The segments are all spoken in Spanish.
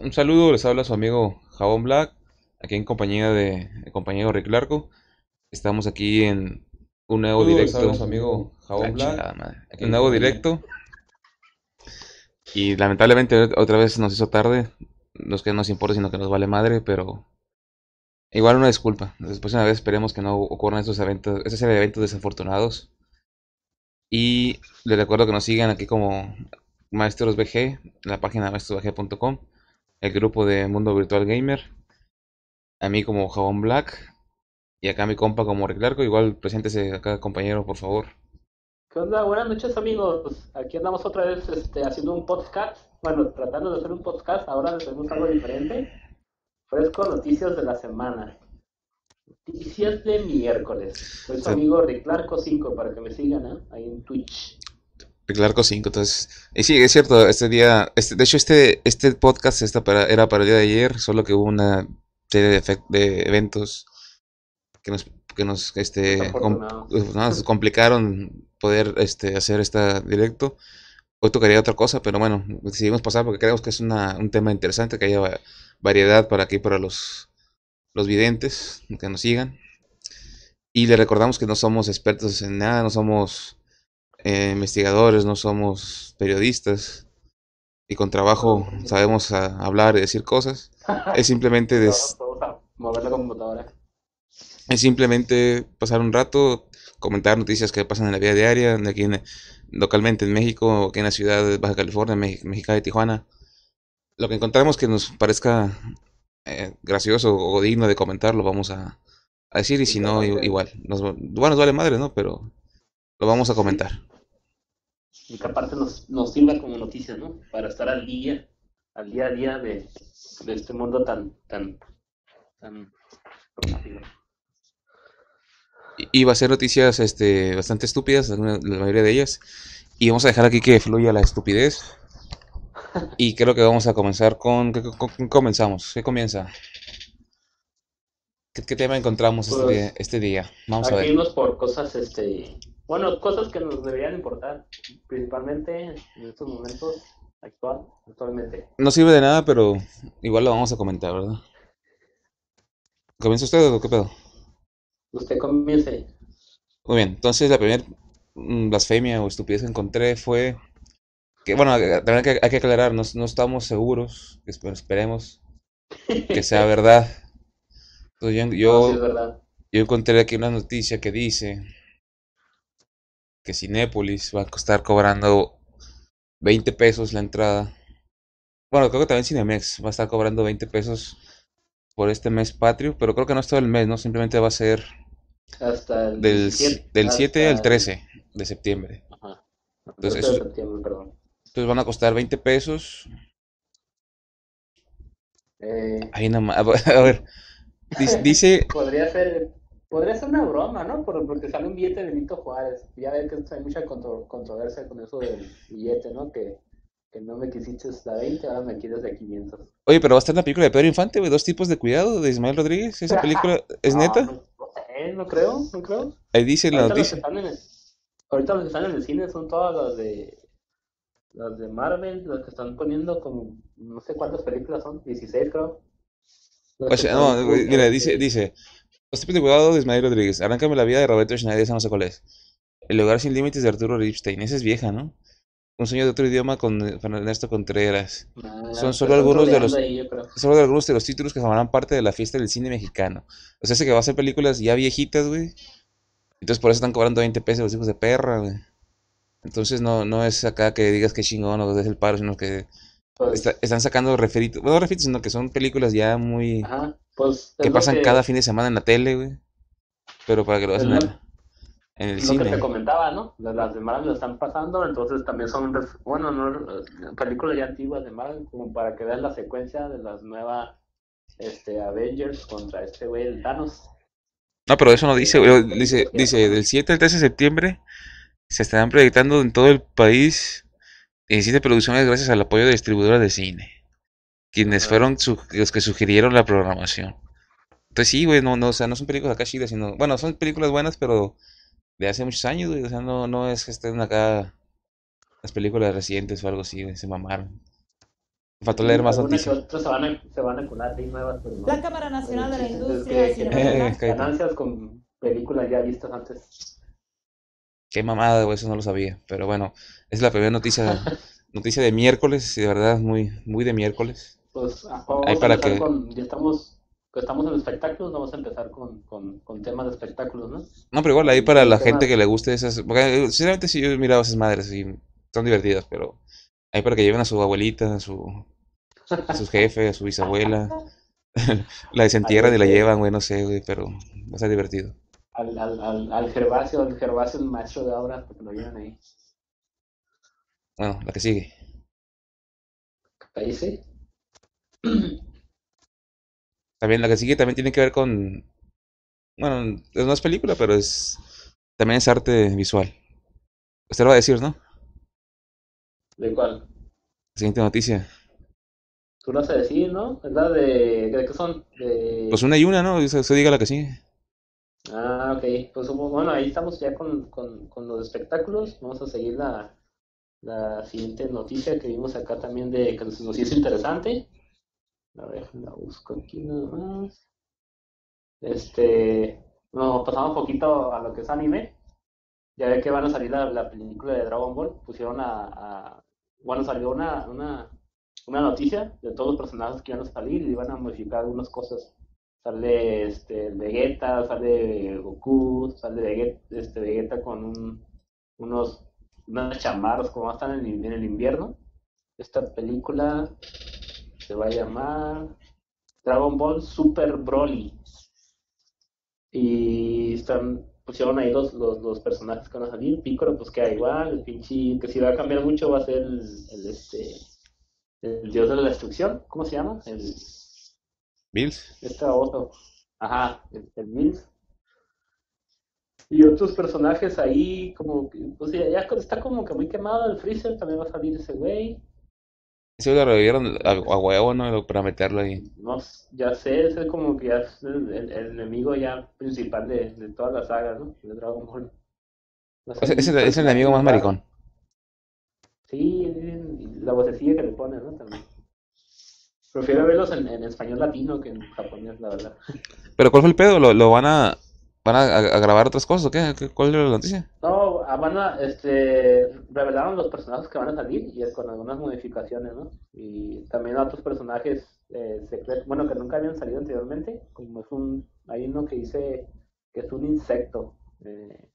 Un saludo, les habla su amigo Jabón Black, aquí en compañía de el compañero Rick Larco. Estamos aquí en un nuevo directo. saludos, su amigo Jabón La Black. chingada madre. Aquí Un nuevo en compañía. directo. Y lamentablemente otra vez nos hizo tarde. No es que nos importa, sino que nos vale madre, pero igual una disculpa. Después una vez esperemos que no ocurran estos eventos, esa serie de eventos desafortunados. Y les recuerdo que nos sigan aquí como Maestros VG, la página maestrosvg.com, el grupo de Mundo Virtual Gamer, a mí como Jabón Black y acá mi compa como Rick Larco. Igual preséntese acá, compañero, por favor. ¿Qué onda? Buenas noches amigos. Aquí andamos otra vez este, haciendo un podcast. Bueno, tratando de hacer un podcast. Ahora tenemos algo diferente. Fresco Noticias de la Semana. Noticias de miércoles. Soy su Sí. amigo Riclarco 5 para que me sigan ¿eh? ahí en Twitch. Rick Larco 5, entonces. Y sí, es cierto, este día. Este, de hecho, este, este podcast esta para, era para el día de ayer, solo que hubo una serie de, de eventos que nos, que nos este, com- nos complicaron poder este, hacer este directo. Hoy tocaría otra cosa, pero bueno, decidimos pasar porque creemos que es una, un tema interesante, que haya va- variedad para aquí, para los, los videntes, que nos sigan. Y le recordamos que no somos expertos en nada, no somos eh, investigadores, no somos periodistas. Y con trabajo sabemos ah, hablar y decir cosas. Es simplemente des- a mover la computadora. es simplemente pasar un rato, comentar noticias que pasan en la vida diaria, aquí en- localmente en México, aquí en la ciudad de Baja California, Mex- Mexicali, Tijuana. Lo que encontramos que nos parezca eh, gracioso o digno de comentar, lo vamos a, a decir, y si no, igual. Nos, bueno, nos vale madre, ¿no? Pero lo vamos a comentar. Y que aparte nos, nos sirva como noticias, ¿no? Para estar al día, al día a día de, de este mundo tan, tan, tan. Y va a ser noticias este, bastante estúpidas, la mayoría de ellas. Y vamos a dejar aquí que fluya la estupidez. Y creo que vamos a comenzar con... ¿Qué, con- comenzamos? ¿Qué comienza? ¿Qué, qué tema encontramos este, Pues, día, este día? Vamos a ver. por cosas, este, bueno, cosas que nos deberían importar, principalmente en estos momentos actual, actualmente. No sirve de nada, pero igual lo vamos a comentar, ¿verdad? ¿Comienza usted o qué pedo? Usted comience. Muy bien, entonces la primera mm, blasfemia o estupidez que encontré fue que, bueno, también hay que, hay que aclarar, no, no estamos seguros, espe- esperemos que sea verdad. Entonces yo, No, yo, sí es verdad. yo encontré aquí una noticia que dice que Cinépolis va a costar cobrando 20 pesos la entrada. Bueno, creo que también Cinemex va a estar cobrando 20 pesos por este mes patrio, pero creo que no es todo el mes, ¿no? Simplemente va a ser Hasta el del, 17, del 7 al hasta- 13 de septiembre. Ajá. Entonces, 13 de eso- septiembre, perdón. Entonces van a costar 20 pesos. Eh, Ahí nada más. A ver, dice- podría ser, podría ser una broma, ¿no? Por- porque sale un billete de Benito Juárez. Ya ves que hay mucha contro- controversia con eso del billete, ¿no? Que, que no me quisiste la 20, ahora me quieres de 500. oye, pero va a estar en la película de Pedro Infante, güey, dos tipos de cuidado de Ismael Rodríguez. ¿Esa película es neta? No, no sé, no creo, no creo. Ahí dice la Ahorita los, que noticia. están en el, ahorita los que están en el cine son todas las de las de Marvel, las que están poniendo como no sé cuántas películas son, 16 creo. Las O que sea, son no, mira, dice, dice, los tipos de cuidado de Ismael Rodríguez. Arráncame la vida de Roberto Schneider, esa no sé cuál es. El lugar sin límites de Arturo Ripstein. Esa es vieja, ¿no? Un sueño de otro idioma con Ernesto Contreras. ah, son solo algunos de los- ahí. Solo de algunos de los títulos que formarán parte de la fiesta del cine mexicano. O sea, ese que va a ser películas ya viejitas, güey. Entonces por eso están cobrando 20 pesos los hijos de perra, güey. Entonces no, no es acá que digas que chingón o des el paro, sino que Pues, está- están sacando referitos, bueno, no referitos, sino que son películas ya muy... ajá, pues que lo pasan cada fin de semana en la tele, güey. Pero para que lo Es veas en lo- el, en el lo que te cine. comentaba, ¿no? Las, de Marvel lo están pasando, entonces también son, bueno, no, eh, películas ya antiguas de Marvel, como para que vean la secuencia de las nuevas este, Avengers contra este güey, el Thanos. No, pero eso no dice, güey. Dice, dice, del 7 al 13 de septiembre se estarán proyectando en todo el país 17 producciones gracias al apoyo de distribuidoras de cine. Quienes fueron su- los que sugirieron la programación. Entonces sí, güey, no, no, o sea, no son películas acá chidas, sino, bueno, son películas buenas, pero de hace muchos años, güey, o sea, no, no es que estén acá las películas recientes o algo así, güey, se mamaron. Faltó leer más noticias. otras se van a, se van a colar ahí nuevas, pero no. La Cámara Nacional de la Es Industria que- que Eh, ganancias con películas ya vistas antes. Qué mamada, güey, eso no lo sabía. Pero bueno, es la primera noticia, noticia de miércoles, y de verdad, muy, muy de miércoles. Pues vamos Ahí a para empezar que- con, ya estamos, que estamos en espectáculos, vamos a empezar con, con, con temas de espectáculos, ¿no? No, pero igual ahí para la gente que le guste esas. Porque eh, sinceramente sí yo he mirado esas madres y son divertidas, pero ahí para que lleven a su abuelita, a su, a sus jefes, a su bisabuela. La desentierran y la llevan, güey, no sé, güey, pero va a ser divertido. Al, al, al, al Gervasio, al Gervasio, el maestro de obra, porque lo llevan ahí. Bueno, la que sigue. Ahí sí. También la que sigue también tiene que ver con. Bueno, no es película, pero es. También es arte visual. Usted lo va a decir, ¿no? ¿De cuál? Siguiente noticia. Tú lo vas a decir, ¿no? Es la de, ¿de qué son? De... Pues una y una, ¿no? Usted usted diga la que sigue. Ah, ok. Pues bueno, ahí estamos ya con, con, con los espectáculos. Vamos a seguir la, la siguiente noticia que vimos acá también de que nos, nos hizo interesante. A ver, la busco aquí nada más. Este, nos pasamos un poquito a lo que es anime. Ya ve que van a salir la, la película de Dragon Ball. Pusieron a, a- bueno, salió una, una, una noticia de todos los personajes que iban a salir y iban a modificar algunas cosas. Sale este Vegeta, sale Goku, sale Vegeta, este, Vegeta con un, unos, unas chamarras como están en, en el invierno. Esta película se va a llamar Dragon Ball Super Broly. Y están, pusieron ahí los, los, los personajes que van a salir. Piccolo pues queda igual, el pinche, que si va a cambiar mucho va a ser el, el, este el dios de la destrucción, ¿cómo se llama? El, Bills. este oso. Ajá, el, el Mills. Y otros personajes ahí, como pues ya, ya está como que muy quemado el Freezer, también va a salir ese güey. Sí, lo revivieron a, a huevo, ¿no? Para meterlo ahí. No, ya sé, ese es como que ya es el, el- el enemigo ya principal de, de toda la saga, ¿no? De Dragon Ball. Ese ser es el, es el enemigo más maricón. Sí, la vocecilla que le pone, ¿no? También. Prefiero verlos en, en español latino que en japonés, la verdad. Pero ¿cuál fue el pedo? ¿Lo, lo van a van a, a- a grabar otras cosas o qué? ¿Qué- ¿Cuál es la noticia? No, ah, van a, este, revelaron los personajes que van a salir y es con algunas modificaciones, ¿no? Y también otros personajes eh, secretos, bueno, que nunca habían salido anteriormente, como es un, hay uno que dice que es un insecto. eh,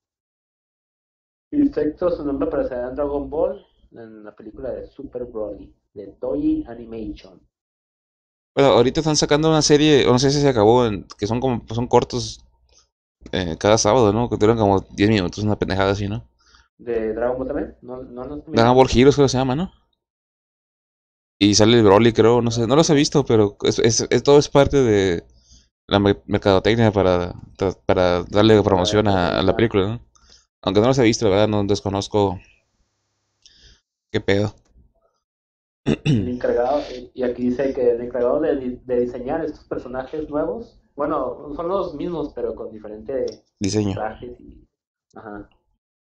insecto, su nombre aparecerá en Dragon Ball, en la película de Super Broly, de Toei Animation. Bueno, ahorita están sacando una serie, o no sé si se acabó, en- que son como son cortos eh, cada sábado, ¿no? Que duran como 10 minutos, una pendejada así, ¿no? ¿De Dragon Ball también? No, no, no, Dragon Ball Heroes creo que se llama, ¿no? Y sale el Broly, creo, no sé, no los he visto, pero es, es- es- todo es parte de la mer- mercadotecnia para, para darle promoción a, a la película, ¿no? Aunque no los he visto, la verdad, no desconozco qué pedo. el encargado, y aquí dice que el encargado de, de diseñar estos personajes nuevos, bueno, son los mismos, pero con diferentes Diseño. trajes y, ajá.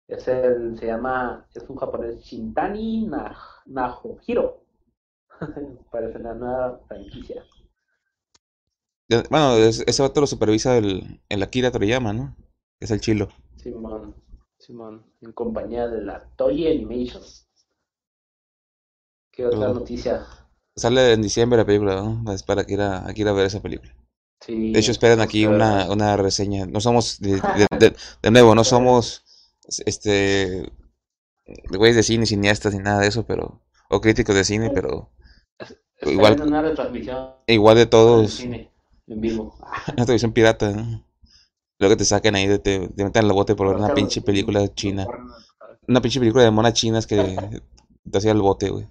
Es el, se llama, es un japonés Shintani Naohiro. Parece la nueva franquicia. Bueno, es- ese vato lo supervisa el, el Akira Toriyama, ¿no? Es el chilo. Simón, Simón, en compañía de la Toei Animation. ¿Qué otra noticia? Sale en diciembre la película, ¿no? Es para que ir a, ir a ver esa película. Sí, De hecho, esperan aquí una, una reseña. No somos, de, de, de- de nuevo, no somos, este, güeyes de cine, cineastas ni nada de eso, pero, o críticos de cine, pero igual- una retransmisión igual de todos, cine, en vivo. una televisión pirata, ¿no? Luego que te saquen ahí, de- te, te metan en la bote por ver una pinche película china. Una pinche película de monas chinas que te hacía el bote, güey.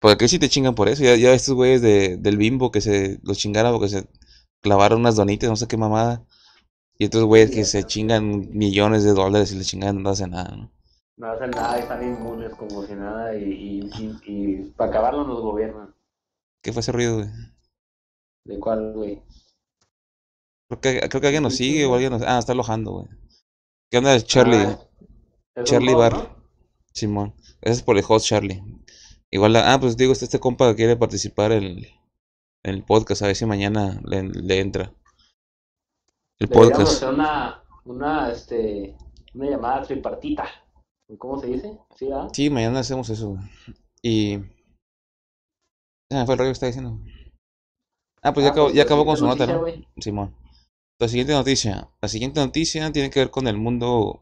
Porque aquí sí te chingan por eso. Ya, ya estos güeyes de, del bimbo que se los chingaron porque se clavaron unas donitas, no sé qué mamada. Y estos güeyes que se chingan millones de dólares y le chingan no hacen nada, ¿no? No hacen nada y están inmunes como si nada y, y, y, y para acabarlo nos gobiernan. ¿Qué fue ese ruido, güey? ¿De cuál, güey? Creo que, creo que alguien nos sigue o alguien nos... Ah, está alojando, güey. ¿Qué onda, Charlie? Ah, Charlie bot, Bar. ¿no? Simón. Ese es por el host Charlie. Igual, ah, pues digo, este, este compa quiere participar en, en el podcast, a ver si mañana le, le entra. El Deberíamos podcast. hacer una, una, este, una llamada tripartita. ¿Cómo se dice? Sí, ¿ah? Sí, mañana hacemos eso. Y... Ah, fue el rollo que está diciendo. Ah, pues ya Ah, acabó, pues, ya acabó con su nota, ¿no? Simón. La siguiente noticia. La siguiente noticia tiene que ver con el mundo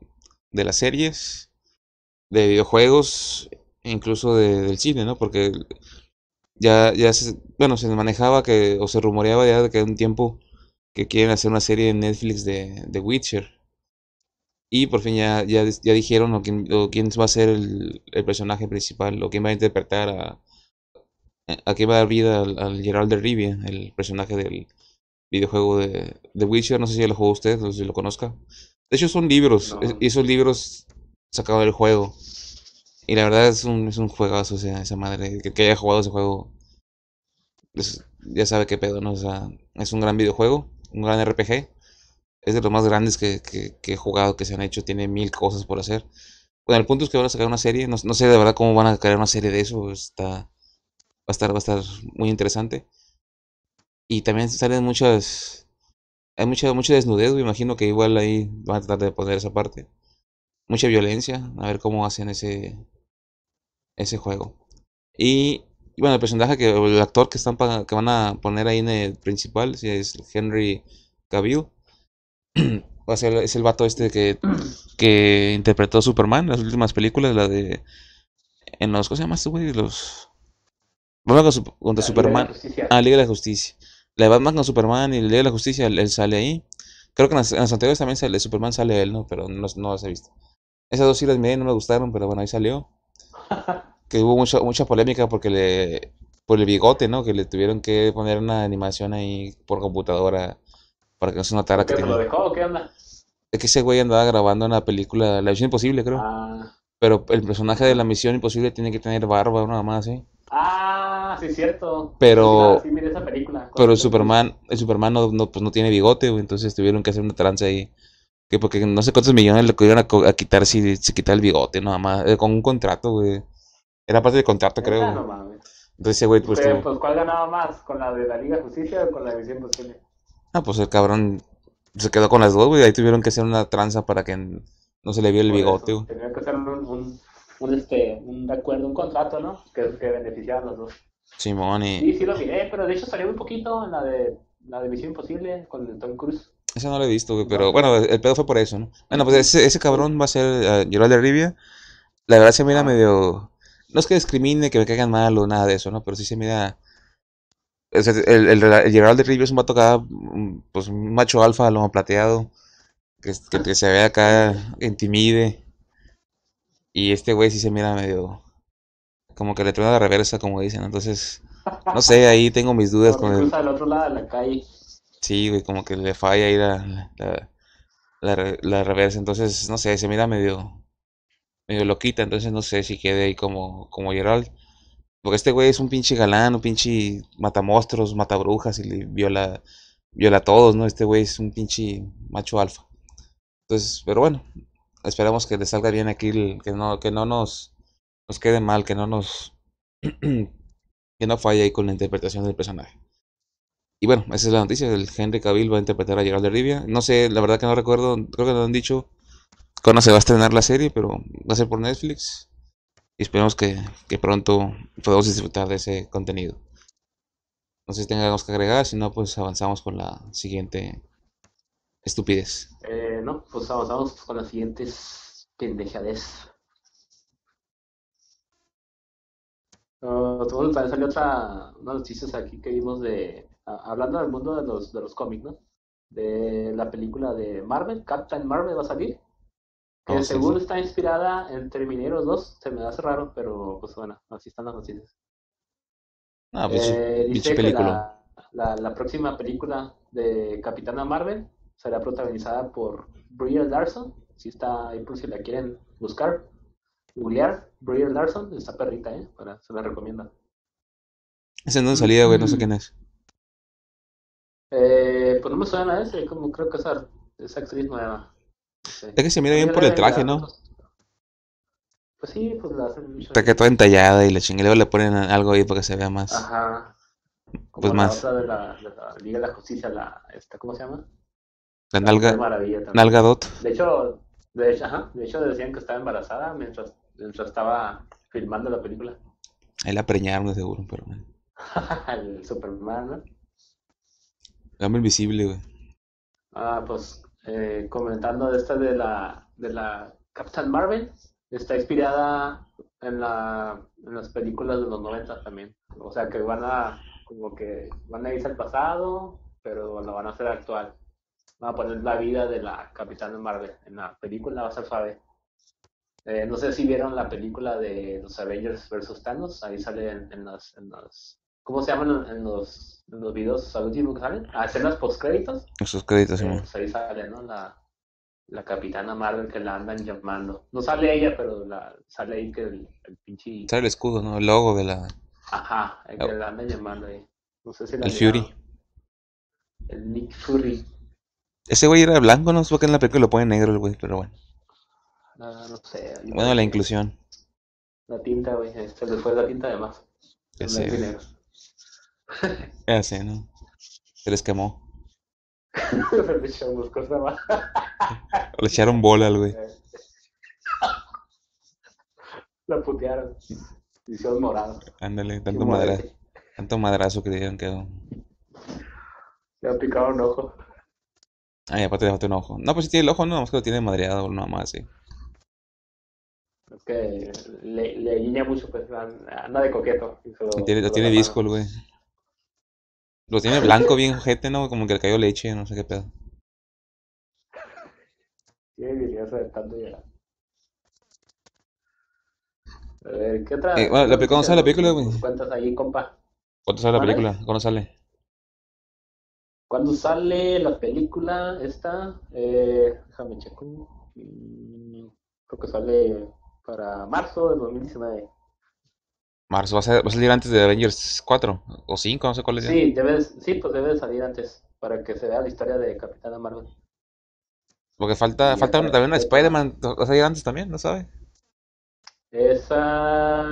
de las series, de videojuegos, incluso de- del cine, ¿no? Porque ya, ya se, bueno, se manejaba que, o se rumoreaba ya de que un tiempo que quieren hacer una serie en Netflix de, de Witcher. Y por fin ya, ya, ya dijeron o quién, o quién va a ser el, el personaje principal, o quién va a interpretar a, a quién va a dar vida al, al Geralt de Rivia, el personaje del videojuego de, de Witcher. No sé si lo jugó usted o si lo conozca. De hecho, son libros, No. esos libros sacados del juego. Y la verdad es un, es un juegazo, o sea, esa madre. Que, que haya jugado ese juego, ya sabe qué pedo, ¿no? O sea, es un gran videojuego, un gran RPG. Es de los más grandes que, que, he jugado, que se han hecho. Tiene mil cosas por hacer. Bueno, el punto es que van a sacar una serie. No, no sé de verdad cómo van a crear una serie de eso. Está, va a estar, va a estar muy interesante. Y también salen muchas. Hay mucha, mucha desnudez, me imagino que igual ahí van a tratar de poner esa parte. Mucha violencia, a ver cómo hacen ese, ese juego. Y, y bueno, el personaje que, o el actor que están pa- que van a poner ahí en el principal, si es Henry Cavill. Va a ser, es el vato este que, que interpretó Superman en las últimas películas, la de. En los. ¿Cómo se llama este güey? Los. Batman contra La Liga Superman. Justicia. Ah, Liga de la Justicia. La de Batman con Superman y la Liga de la Justicia, él, él sale ahí. Creo que en las, en las anteriores también sale Superman, sale él, ¿no? Pero no, no las he visto. Esas dos sí las miré, no me gustaron, pero bueno, ahí salió. Que hubo mucha, mucha polémica porque le. Por el bigote, ¿no? Que le tuvieron que poner una animación ahí por computadora para que no se notara ¿Por que se lo tenía. dejó o qué onda? Es que ese güey andaba grabando una película, La Misión Imposible, creo. Ah, Pero el personaje de La Misión Imposible tiene que tener barba, nada más, ¿sí? ah sí, es cierto. Pero- Sí, la- sí, miré esa película. con Pero el Superman, el Superman no, no, pues no tiene bigote, güey, entonces tuvieron que hacer una tranza ahí. Que porque no sé cuántos millones le iban a, a quitar si se quita el bigote, nada más. eh, con un contrato, güey. Era parte del contrato, creo. Mames. Entonces güey, pues, Pero, pues, ¿cuál ganaba más? ¿Con la de la Liga Justicia o con la de Misión Imposible? Ah, pues el cabrón se quedó con las dos, güey. Ahí tuvieron que hacer una tranza para que no se le viera el Por bigote, güey. Tenía que hacer un, un, un, este, un acuerdo, un contrato, ¿no? Que, que beneficiara a los dos. Simón y... Sí, sí lo miré, pero de hecho salió un poquito en la de, la de Misión Imposible con el Tom Cruise. Ese no lo he visto, güey, pero bueno, el pedo fue por eso, ¿no? Bueno, pues ese, ese cabrón va a ser uh, Geralt de Rivia. La verdad se mira Ah. medio... No es que discrimine, que me caigan mal o nada de eso, ¿no? Pero sí se mira... o sea, el, el, el Geralt de Rivia es un vato acá, mm, pues un macho alfa, lomo plateado, que, que, que se ve acá, que intimide. Y este güey sí se mira medio... Como que le truena la reversa, como dicen. Entonces, no sé, ahí tengo mis dudas con el... al otro lado de la calle. Sí, güey, como que le falla ahí la, la, la, la reversa. Entonces, no sé, se mira medio, medio loquita. Entonces, no sé si quede ahí como, como Geralt. Porque este güey es un pinche galán, un pinche matamonstruos, matabrujas y viola, viola a todos, ¿no? Este güey es un pinche macho alfa. Entonces, pero bueno, esperamos que le salga bien aquí, el- que no, que no nos, nos quede mal, que no nos, que no falle ahí con la interpretación del personaje. Y bueno, esa es la noticia. El Henry Cavill va a interpretar a Geralt de Rivia. No sé, la verdad que no recuerdo. Creo que nos han dicho cuándo se va a estrenar la serie, pero va a ser por Netflix. Y esperemos que, que pronto podamos disfrutar de ese contenido. No sé si tengamos que agregar, si no, pues avanzamos con la siguiente estupidez. Eh, no, pues avanzamos con las siguientes pendejades. Uh, bueno, también salió otra, unas noticias aquí que vimos de, hablando del mundo de los, de los cómics, ¿no? De la película de Marvel, Captain Marvel va a salir, que Oh, sí, según sí. está inspirada en Terminator 2, se me hace raro, pero pues bueno, así están las noticias. Ah, pues Eh, que película. la, la, la próxima película de Capitana Marvel será protagonizada por Brie Larson. Si está ahí por si la quieren buscar. Googlear, Brie Larson, está perrita, ¿eh? Para, se la recomiendo. Ese no salía, güey, no sé quién es. Eh, pues no me suena ese, como creo que esa, esa actriz nueva. Es que se mira bien por el traje, ¿no? Pues sí, pues la hacen mucho. Está que toda entallada y la chingue, le ponen algo ahí para que se vea más. Ajá. Como Pues la más. otra de la, de la Liga de la Justicia, la, esta, ¿cómo se llama? La nalga, Maravilla también. nalga dot. De hecho, de hecho, ajá, de hecho decían que estaba embarazada mientras, mientras estaba filmando la película. Ahí la preñaron de seguro, pero. El Superman, ¿no? El invisible, güey. Ah, pues eh, comentando esta de la de la Captain Marvel, está inspirada en la en las películas de los 90 también. O sea que van a como que van a irse al pasado, pero lo van a hacer actual. Van a poner la vida de la Capitana Marvel. En la película va a ser suave. Eh, no sé si vieron la película de los Avengers versus Thanos, ahí sale en, en los, en los ¿cómo se llaman en los, en los videos al último que salen? Ah, escenas post créditos. Esos créditos, Eh, Simón. pues ahí sale, ¿no? La, la capitana Marvel que la andan llamando. No sale ella, pero la, sale ahí que el, el pinche... Sale el escudo, ¿no? El logo de la. Ajá, el que la andan llamando ahí. No sé si la El. Fury. El Nick Fury. Ese güey era blanco, no sé por qué en la película lo pone negro el güey, pero bueno. Ah, no sé. Bueno, la inclusión. La tinta, güey. Se le fue la tinta además. Ya Sé, ¿no? Se les quemó. Le echó unas cosas más. Le echaron bola al güey. La putearon. Hicieron morado. Ándale, tanto, madra, tanto madrazo que le dieron quedó. Le han picado un ojo. Ay, aparte le falta un ojo. No, pues sí tiene el ojo, no, más que lo tiene madreado no más, sí. Es que le, le guiña mucho, pues anda de coqueto. lo- tiene, lo tiene el güey. Lo tiene blanco, bien ojete, ¿no? Como que le cayó leche, no sé qué pedo. Tiene habilidad de tanto llorar. A ver, ¿qué otra? Eh, bueno, la qué pe- ¿cuándo sale la película, güey? nos cuentas ahí, compa? ¿Cuándo sale la ¿Vale? película? ¿Cuándo sale? ¿Cuándo sale la película esta? Eh, déjame checar. Mm, Creo que sale para marzo de 2019. Marzo, ¿va a, salir antes de Avengers 4 o 5, no sé cuál es. Sí, debe, sí, pues debe de salir antes para que se vea la historia de Capitana Marvel. Porque falta, falta también una Spider-Man, ¿va a salir antes también? ¿No sabe? Esa,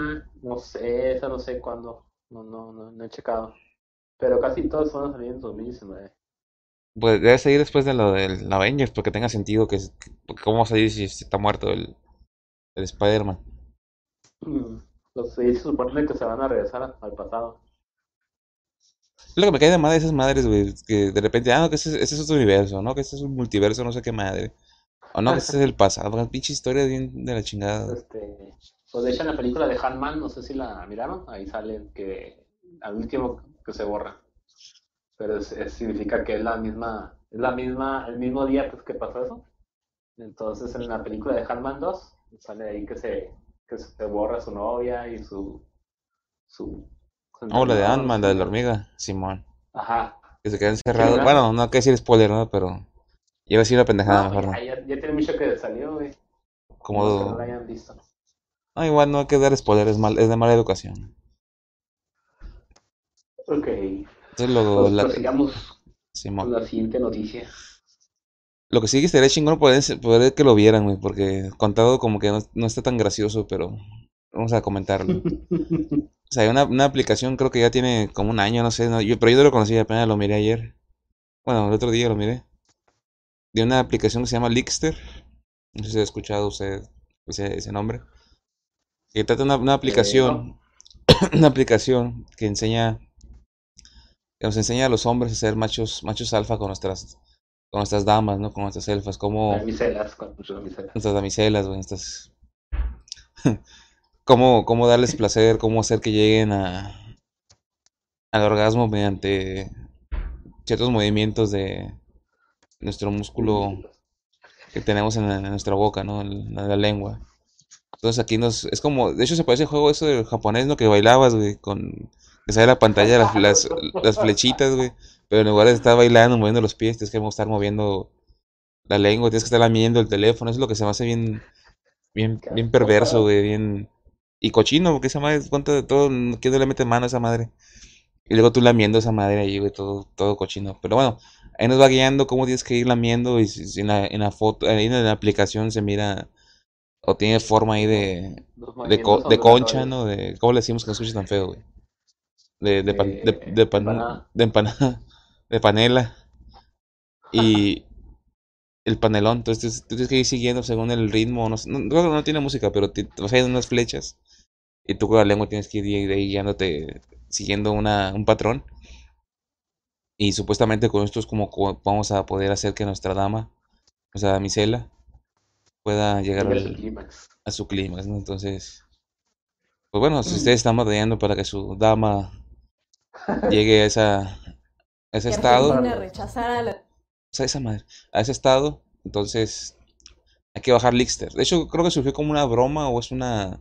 no sé, esa no sé cuándo. No, no, no, no he checado. Pero casi todas van a salir en 2019. Pues debe salir después de lo del Avengers, porque tenga sentido que, que- ¿cómo va a salir si, si está muerto el, el Spider-Man? Mm, Los se supone que se van a regresar al pasado. Es lo que me cae de madre de esas madres, güey, que de repente, ah, no, que ese, ese es otro universo, ¿no? Que ese es un multiverso, no sé qué madre. O no, que ese es el pasado, una pinche historia bien de la chingada. Este, pues de hecho en la película de Ant-Man, no sé si la miraron, ahí sale que al último que se borra. Pero es- es- significa que es la misma, es la misma, el mismo día pues, que pasó eso. Entonces en la película de Ant-Man 2 sale ahí que se, que se borra su novia y su, su, Oh, la de Ant-Man, la de la hormiga, Simón. Ajá. Que se queda encerrado. Bueno, no hay que decir spoiler, ¿no? Pero iba a decir una pendejada, No, mejor ya, ya, tiene mucho que salió, güey. Como... Que no la hayan visto. No, igual no hay que dar spoiler, es, mal, es de mala educación. Ok. Entonces, lo, Pues la- prosigamos con Simón. la siguiente noticia. Lo que sí que estaría chingón poder, poder que lo vieran, güey, porque contado como que no, no está tan gracioso, pero vamos a comentarlo. O sea, hay una, una aplicación, creo que ya tiene como un año, no sé, no, yo, pero yo no lo conocía, apenas lo miré ayer. Bueno, el otro día lo miré. De una aplicación que se llama Lickster. No sé si ha escuchado usted ese, ese nombre. Que trata una, una aplicación, una aplicación que enseña, que nos enseña a los hombres a ser machos, machos alfa con nuestras, con nuestras damas, ¿no? Con nuestras elfas, como Damiselas, con sus damiselas. nuestras damiselas, güey, estas... cómo, cómo darles placer, cómo hacer que lleguen a al orgasmo mediante ciertos movimientos de nuestro músculo que tenemos en, nuestra boca, ¿no? En la, la lengua. Entonces aquí nos... Es como... De hecho se parece al juego eso del japonés, ¿no? Que bailabas, güey, con... Que sale la pantalla las, las, las flechitas, güey. Pero en lugar de estar bailando, moviendo los pies, tienes que estar moviendo la lengua, tienes que estar lamiendo el teléfono. Eso es lo que se me hace bien... Bien, bien perverso, güey, bien... Y cochino, porque esa madre, cuánto de todo, ¿quién no le mete mano a esa madre? Y luego tú lamiendo esa madre ahí, güey, todo, todo cochino. Pero bueno, ahí nos va guiando cómo tienes que ir lamiendo y si, si en la, en la foto, ahí en la aplicación se mira O tiene forma ahí de, de, co- de concha. ¿no? De, ¿cómo le decimos que no escuche tan feo, güey? De, de, pan- de, Eh, de, pan- empanada. de empanada, de panela. Y el panelón, entonces tú tienes que ir siguiendo según el ritmo. No, no, no tiene música, pero te, te vas a ir unas flechas. Y tú con la lengua tienes que ir ahí guiándote, siguiendo una, un patrón. Y supuestamente con esto es como co- vamos a poder hacer que nuestra dama, o sea, damisela, pueda llegar al- a su clímax, ¿no? Entonces, pues bueno, si ustedes están batallando para que su dama llegue a esa, ese estado, la... sea, esa madre, a ese estado, entonces hay que bajar Lixter. De hecho, creo que surgió como una broma o es una,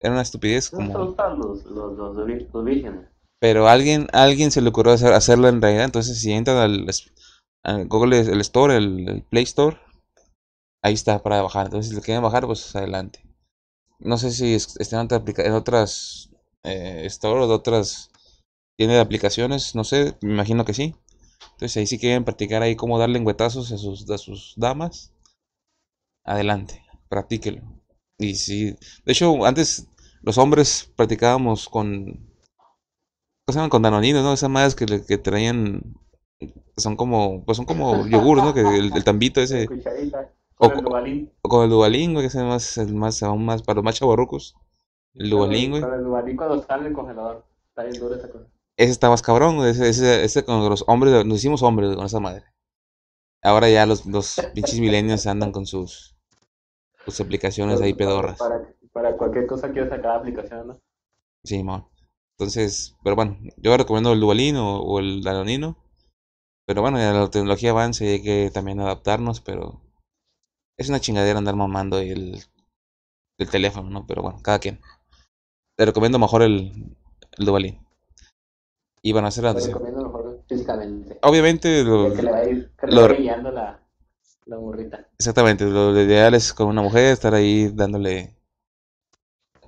era una estupidez, como, los, los, los, los vírgenes. pero a alguien, a alguien se le ocurrió hacer, hacerlo en realidad, entonces si entran al, Google, el Store, el, el Play Store, ahí está para bajar. Entonces, si lo quieren bajar, pues adelante. No sé si es- está en, otra en otras eh, Store o de otras tiene aplicaciones, no sé, me imagino que sí. Entonces, ahí si quieren practicar ahí cómo dar lengüetazos a sus, a sus damas, adelante, practíquelo. Y si, de hecho, antes los hombres practicábamos con, ¿cómo se llaman? Con danoninos, ¿no? Esas madres que, que traían, son como, pues son como yogur, ¿no? Que el, el tambito ese. O- Con el Duvalín. o con el Duvalín, güey, que es el más, el más, aún más, para los más chavorrucos. El Duvalín, güey. El Duvalín cuando en el congelador. Está bien duro esa cosa. Ese está más cabrón. Ese, ese, ese con los hombres, nos hicimos hombres con esa madre. Ahora ya los, los pinches milenios andan con sus, sus aplicaciones ahí pedorras. Para, para cualquier cosa quiero sacar aplicación, ¿no? Sí, mon. Entonces, pero bueno, yo recomiendo el Duvalin o, o el Danonino. Pero bueno, ya la tecnología avanza y hay que también adaptarnos, pero es una chingadera andar mamando el, el teléfono, ¿no? Pero bueno, cada quien. Te recomiendo mejor el, el Duvalin. Y bueno, hacer mejor físicamente. Obviamente, lo, que le va a ir, que lo- la, la burrita. exactamente, lo, lo ideal es con una mujer estar ahí dándole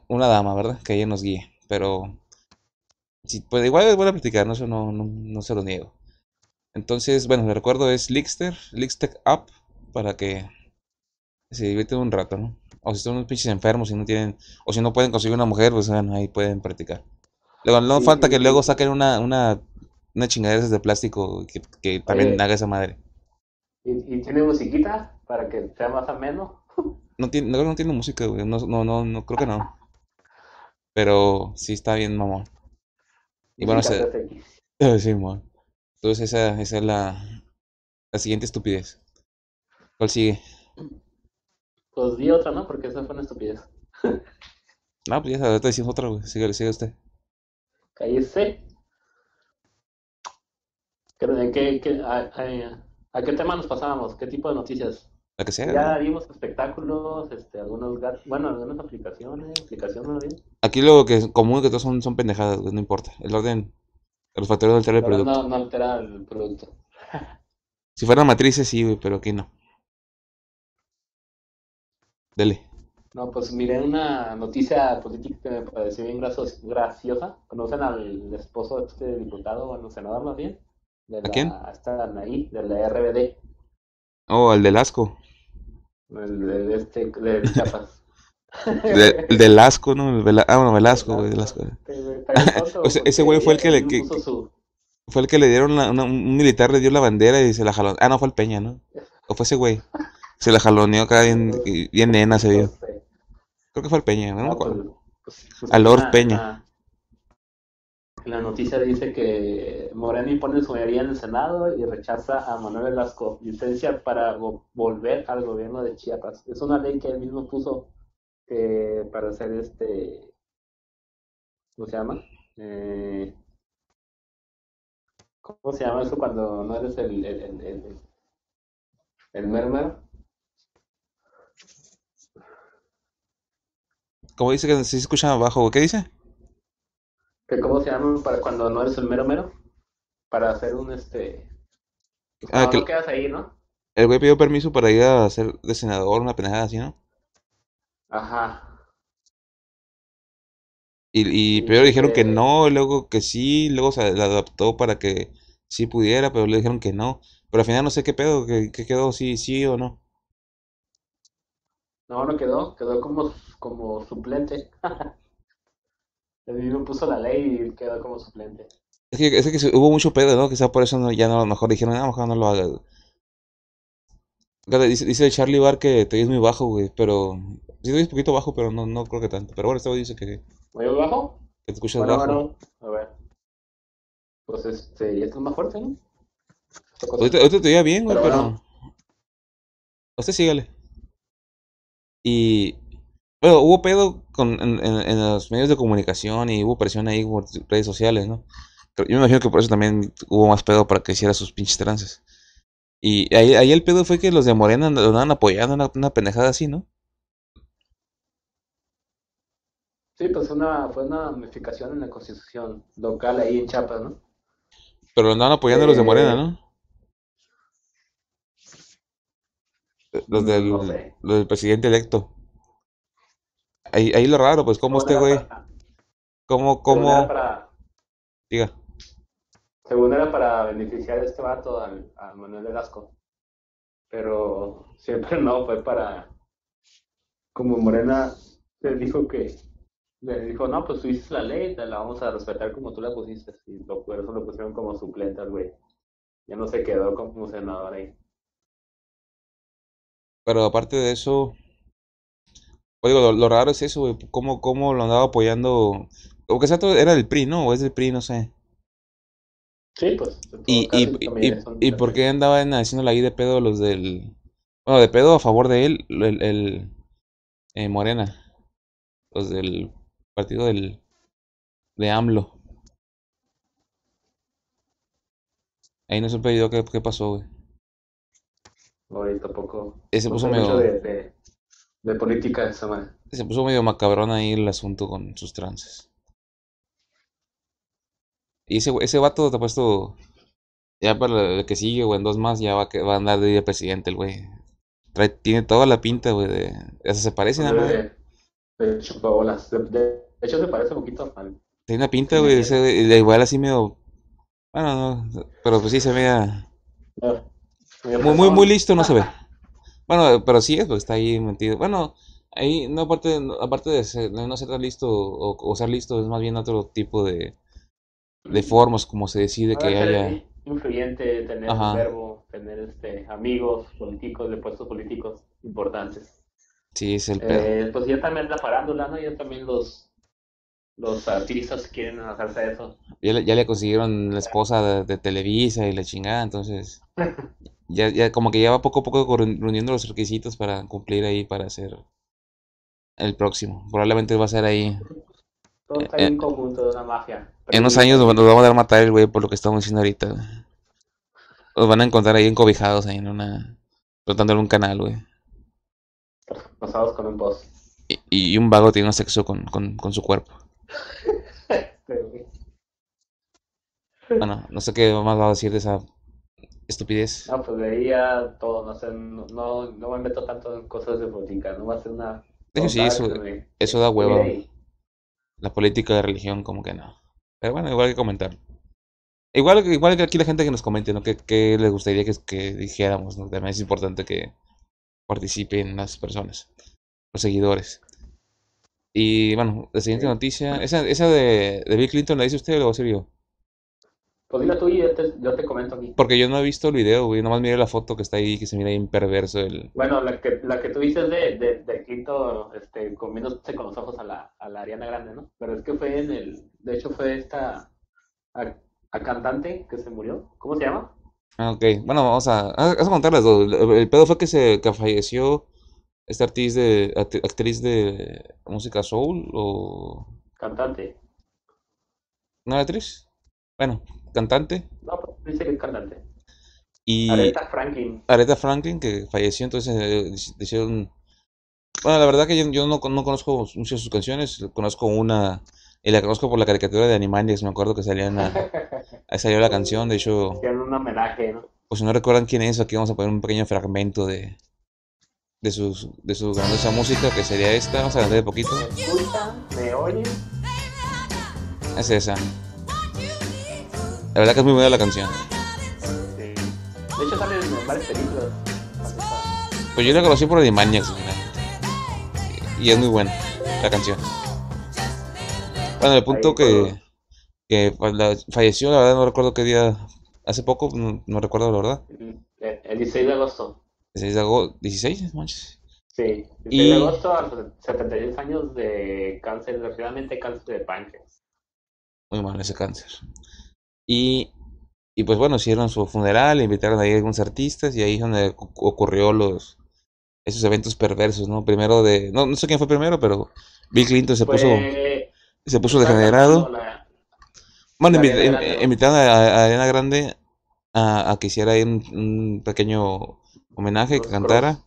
una dama, ¿verdad? Que ella nos guíe. Pero sí, pues igual es buena practicar, ¿no? Eso no, no, no se lo niego. Entonces, bueno, le recuerdo es Lixter, Lixtech App, para que se diviertan un rato, ¿no? O si son unos pinches enfermos y no tienen, o si no pueden conseguir una mujer, pues bueno, ahí pueden practicar. Luego, no Sí, falta que luego saquen una, una, una chingadera de plástico que, que también Oye. haga esa madre. ¿Y, y tiene musiquita para que sea más ameno? No tiene, no, no tiene música, güey. No, no, no, no, creo que no. Pero sí está bien, mamón. Y bueno, ese- sí, mamón. Entonces esa, esa es la, la siguiente estupidez. ¿Cuál sigue? Pues di otra, ¿no? Porque esa fue una estupidez. No, pues ya ahorita decimos otra, güey. Sigue usted. Cállese. Creo- ¿de qué, qué- a, a- a qué tema nos pasábamos? ¿Qué tipo de noticias? La que sea. Ya vimos espectáculos, este, algunos bueno, algunas aplicaciones, aplicaciones, ¿no? Aquí lo que es común que todos son, son pendejadas. No importa. El orden, los factores alteran el producto. no, no altera el producto. Si fueran matrices, sí, güey, pero aquí no. Dele. No, pues miré una noticia política que me pareció bien graciosa. ¿Conocen al esposo de este diputado, bueno, senador más bien? De ¿A quién? la, esta Anaí, de la RBD, Oh, el del asco. el, de este, de Chiapas. De- el del asco, ¿no? El Vela- ah, bueno, Velasco, güey. Velasco. Está Ese- güey fue el que le- que- su- Fue el que le dieron la- una- un militar le dio la bandera y se la jaló. Ah, no, fue el Peña, ¿no? O fue ese güey. Se la jaloneó acá bien, bien nena se vio. Creo que fue el Peña, no me no, acuerdo. pues, pues, A Lord una- Peña. una- En la noticia dice que Moreno impone su mayoría en el Senado y rechaza a Manuel Velasco licencia para vo- volver al gobierno de Chiapas. Es una ley que él mismo puso eh, para hacer este, ¿cómo se llama? Eh, ¿cómo se llama eso cuando no eres el, el, el, el, el, el Como dice que sí se escucha abajo. ¿Qué dice? ¿Que ¿Cómo se llama para cuando no eres el mero mero? Para hacer un este... Ah, que- no quedas ahí, ¿no? El güey pidió permiso para ir a ser de senador, una pendejada así, ¿no? Ajá. Y, y primero dijeron que dice- no, y luego que sí, luego se la adaptó para que sí pudiera, pero le dijeron que no. Pero al final no sé qué pedo, qué, qué quedó, sí, sí o no. No, no quedó, quedó como, como suplente. El mismo puso la ley y quedó como suplente. Es que, es que hubo mucho pedo, ¿no? Quizá por eso no, ya no, a lo mejor dijeron, ah, mejor no lo hagas. Dice, dice Charlie Bar que te es muy bajo, güey, pero... Sí, te oyes un poquito bajo, pero no, no creo que tanto. Pero bueno, este güey dice que, que ¿Voy bajo? te escuchas Bueno, bajo. bueno, a ver. Pues este, ya está más fuerte, ¿no? Ahorita, te oía bien, güey, Pero pero... Usted sígale. Y... Bueno, hubo pedo con, en, en- en los medios de comunicación y hubo presión ahí por redes sociales, ¿no? Pero Yo me imagino que por eso también hubo más pedo para que hiciera sus pinches trances. Y ahí, ahí el pedo fue que los de Morena lo andaban apoyando, una, una pendejada así, ¿no? Sí, pues una, fue una modificación en la constitución local ahí en Chiapas, ¿no? Pero lo andaban apoyando los de Morena, Eh, ¿no? Los del, no sé. los del presidente electo. Ahí, ahí lo raro, pues, ¿cómo Según este güey? para, ¿Cómo, según era cómo? para, Diga. según era para beneficiar a este vato, al, Manuel Velasco. Pero siempre no, fue para, como Morena le dijo que, le dijo, no, pues tú hiciste la ley, te la vamos a respetar como tú la pusiste. Y lo, por eso lo pusieron como suplente al güey. Ya no se quedó como senador ahí. Pero aparte de eso, pues digo, lo, lo raro es eso, güey. ¿Cómo, cómo lo andaba apoyando? O que sea, todo era del PRI, ¿no? O es del PRI, no sé. Sí, pues, ¿Y, y, y, y por qué andaban haciendo ahí de pedo los del... Bueno, de pedo a favor de él, el, el eh, Morena. Los del partido del... de AMLO. Ahí no supe yo qué, qué pasó, güey. Ahorita tampoco. Se No puso sé medio... de, de, de política esa madre. Se puso medio macabrón ahí el asunto con sus trances. Y ese, ese vato te ha puesto... Ya para el que sigue, güey, en dos más ya va, va a andar de presidente el güey. Trae, tiene toda la pinta, güey, de... Hasta se parece nada más. De, de chupabolas. De, de, de hecho, se parece un poquito al. Tiene una pinta, güey, ese, de igual así medio... Bueno, no, pero pues sí se ve... a- medio Muy, muy, muy listo no se ve. Bueno, pero sí es, porque está ahí metido. Bueno, ahí, no, aparte, aparte de, ser- de no ser tan listo o, o ser listo, es más bien otro tipo de, de formas como se decide Ahora que haya... influyente, tener Ajá. un verbo, tener este, amigos políticos, de puestos políticos importantes. Sí, es el pedo. Eh, pues ya también la farándula, ¿no? Ya también los, los artistas quieren hacerse eso. Ya le, ya le consiguieron la esposa de, de Televisa y la chingada, entonces... Ya, ya como que ya va poco a poco reun- reuniendo los requisitos para cumplir ahí para ser el próximo. Probablemente va a ser ahí. Todo está Eh, en conjunto de una mafia. En unos años nos nos vamos a dar matar el güey por lo que estamos diciendo ahorita. güey. Los van a encontrar ahí encobijados ahí en una... Tratándole un canal, güey. Pasados con un boss. Y, y un vago tiene sexo con, con, con su cuerpo. Pero, Bueno, no sé qué más va a decir de esa estupidez. No, pues ya todo, no sé, no, no, no me meto tanto en cosas de política, no va a ser una De hecho, sí, tontada eso, que me- eso da hueva. La política de religión, como que no. Pero bueno, igual hay que comentar. Igual, igual que aquí la gente que nos comente, ¿no? ¿Qué, qué les gustaría que, que dijéramos, ¿no? También es importante que participen las personas, los seguidores. Y bueno, la siguiente Sí. noticia, esa, esa de, de Bill Clinton, ¿la dice usted o la voy a decir yo? Pues dila tú y yo te, yo te comento aquí. Porque yo no he visto el video, güey, nomás miré la foto que está ahí, que se mira bien perverso el... Bueno, la que, la que tú dices de, de, de Clinton este, comiéndose con los ojos a la, a la Ariana Grande, ¿no? Pero es que fue en el, de hecho fue esta a, a cantante que se murió, ¿cómo se llama? Ah, ok, bueno, vamos a, a, a contar las dos. El, el pedo fue que se que falleció esta actriz de, act- actriz de música soul o... Cantante. ¿No actriz? Bueno, cantante. No, pues dice que es cantante. Y Aretha Franklin. Aretha Franklin, que falleció, entonces eh, dec- decidieron... Bueno, la verdad que yo, yo no, con- no conozco muchas de sus canciones, conozco una, y la conozco por la caricatura de Animaniacs, me acuerdo que salía ahí salió la canción, de hecho, Hicieron un homenaje, ¿no? pues si no recuerdan quién es, aquí vamos a poner un pequeño fragmento de, de, sus, de su grandiosa música, que sería esta, vamos a cantar de poquito, ¿Me oyen? es esa. La verdad que es muy buena la canción. Sí. De hecho salen en varias películas. Pues yo la conocí por Animaniacs, mira. y es muy buena la canción. Bueno, el punto Ahí que, que la- falleció, la verdad no recuerdo qué día, hace poco, no, no recuerdo la verdad. El, el 16 de agosto. 16 de agosto, 16, manches. Sí, 16 Y- de agosto a los 76 años de cáncer, desgraciadamente cáncer de páncreas. Muy mal ese cáncer. Y, y pues bueno, hicieron su funeral, invitaron ahí a algunos artistas y ahí es donde ocu- ocurrió los esos eventos perversos, ¿no? Primero de, no, no sé quién fue primero, pero Bill Clinton se puso, se puso degenerado. la- Bueno, la invi- ¿no? invitaron a, a Ariana Grande a, a que hiciera ahí un, un pequeño homenaje, que cantara.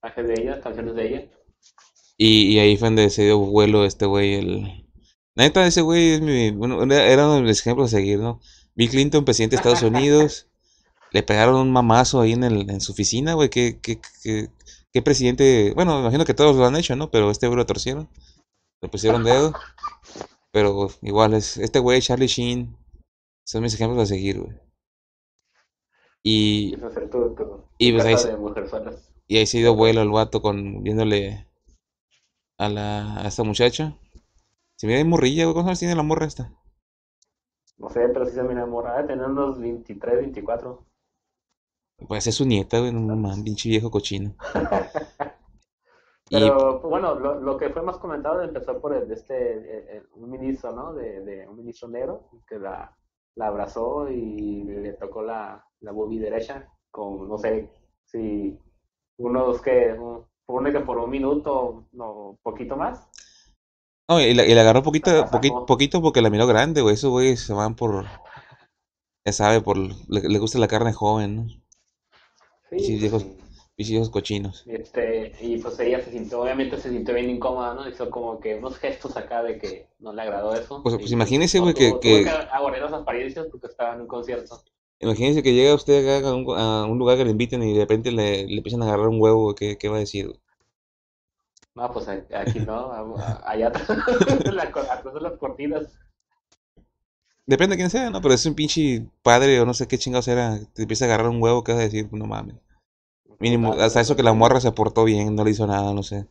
personajes de ella, canciones de ella. Y, y ahí fue donde se dio vuelo este güey, el... Neta, ese güey es mi... Bueno, era uno de los ejemplos a seguir, ¿no? Bill Clinton, presidente de Estados Unidos, le pegaron un mamazo ahí en, el, en su oficina, güey, ¿qué, qué, qué, qué presidente... Bueno, me imagino que todos lo han hecho, ¿no? Pero este güey lo torcieron, le pusieron dedo, pero igual es... Este güey, Charlie Sheen, son mis ejemplos a seguir, güey. Y, Y pues ahí y ahí se dio vuelo el vato con viéndole a la a esta muchacha. Si mira, hay morrilla, güey. ¿Cuántos años tiene la morra esta? No sé, pero sí se me enamora. de tener unos 23, 24. Pues es su nieta, güey. No mames, pinche viejo cochino. Pero pues, bueno, lo, lo que fue más comentado empezó por el, este, el- el- un ministro, ¿no? De, de un ministro negro que la, la abrazó y le tocó la, la boobie derecha con, no sé, si unos que, un- pone que por un minuto, no, poquito más. No, y la, y la agarró poquito, La poqui- sacó. poquito porque la miró grande, güey. Esos güeyes se van por. Ya sabe, por. Le, le gusta la carne joven, ¿no? Sí, pues, viejos. viejos cochinos. Este, y pues ella se sintió, obviamente se sintió bien incómoda, ¿no? Hizo como que unos gestos acá de que no le agradó eso. Pues- pues imagínese, no, güey, que- tuvo- que- tuvo aguardar las apariencias porque estaba en un concierto. Imagínense que llega usted acá a un, a un lugar que le inviten y de repente le, le empiezan a agarrar un huevo, ¿Qué, qué va a decir? No, pues aquí no, allá atrás, atrás de las cortinas. Depende de quién sea, ¿no? Pero es un pinche padre o no sé qué chingados era. Te empieza a agarrar un huevo, ¿qué vas a decir? Pues no mames. Mínimo, hasta eso que la morra se portó bien, no le hizo nada, no sé.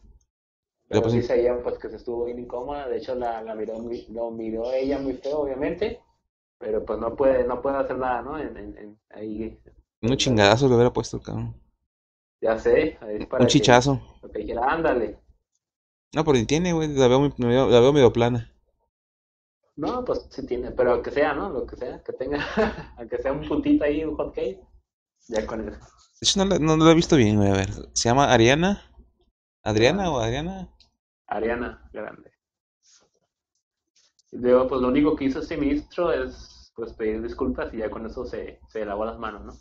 Pero pues, dice ella pues que se estuvo bien incómoda, de hecho la, la miró lo miró ella muy feo, obviamente, pero pues no puede, no puede hacer nada, ¿no? En, en- en- ahí, Unos chingadazos le hubiera puesto el cabrón. ya sé, ahí es para Un que- chichazo. para que dijera, ándale. No, pero ni tiene, güey. La veo, muy- medio- la veo medio plana. No, pues sí tiene, pero que sea, ¿no? Lo que sea, que tenga, aunque sea un puntito ahí, un hot cake, ya con eso. De hecho, no la, no, la he visto bien, güey. A ver. ¿Se llama Ariana? ¿Adriana o Adriana? Ariana Grande. Luego, pues lo único que hizo este ministro es pues pedir disculpas y ya con eso se, se lavó las manos, ¿no?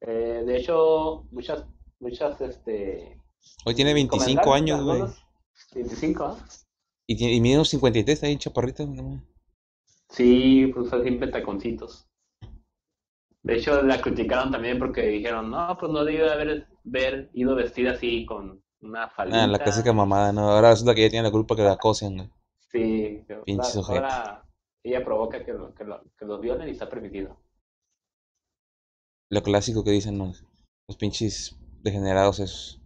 Eh, de hecho, muchas, muchas, este... Hoy tiene 25 comentarios, años, güey. Algunos, 25, ¿ah? Y, y mide unos 53, está ahí chaparrito. no. Sí, pues siempre taconcitos. De hecho, la criticaron también porque dijeron, no, pues no debió de haber, haber ido vestida así con una Ah, la faldita. clásica mamada, ¿no? Ahora resulta que ella tiene la culpa que la acosen, güey. Sí, que Pinche ahora- ella provoca que, lo- que, lo- que los violen y está permitido. Lo clásico que dicen los, los pinches degenerados esos.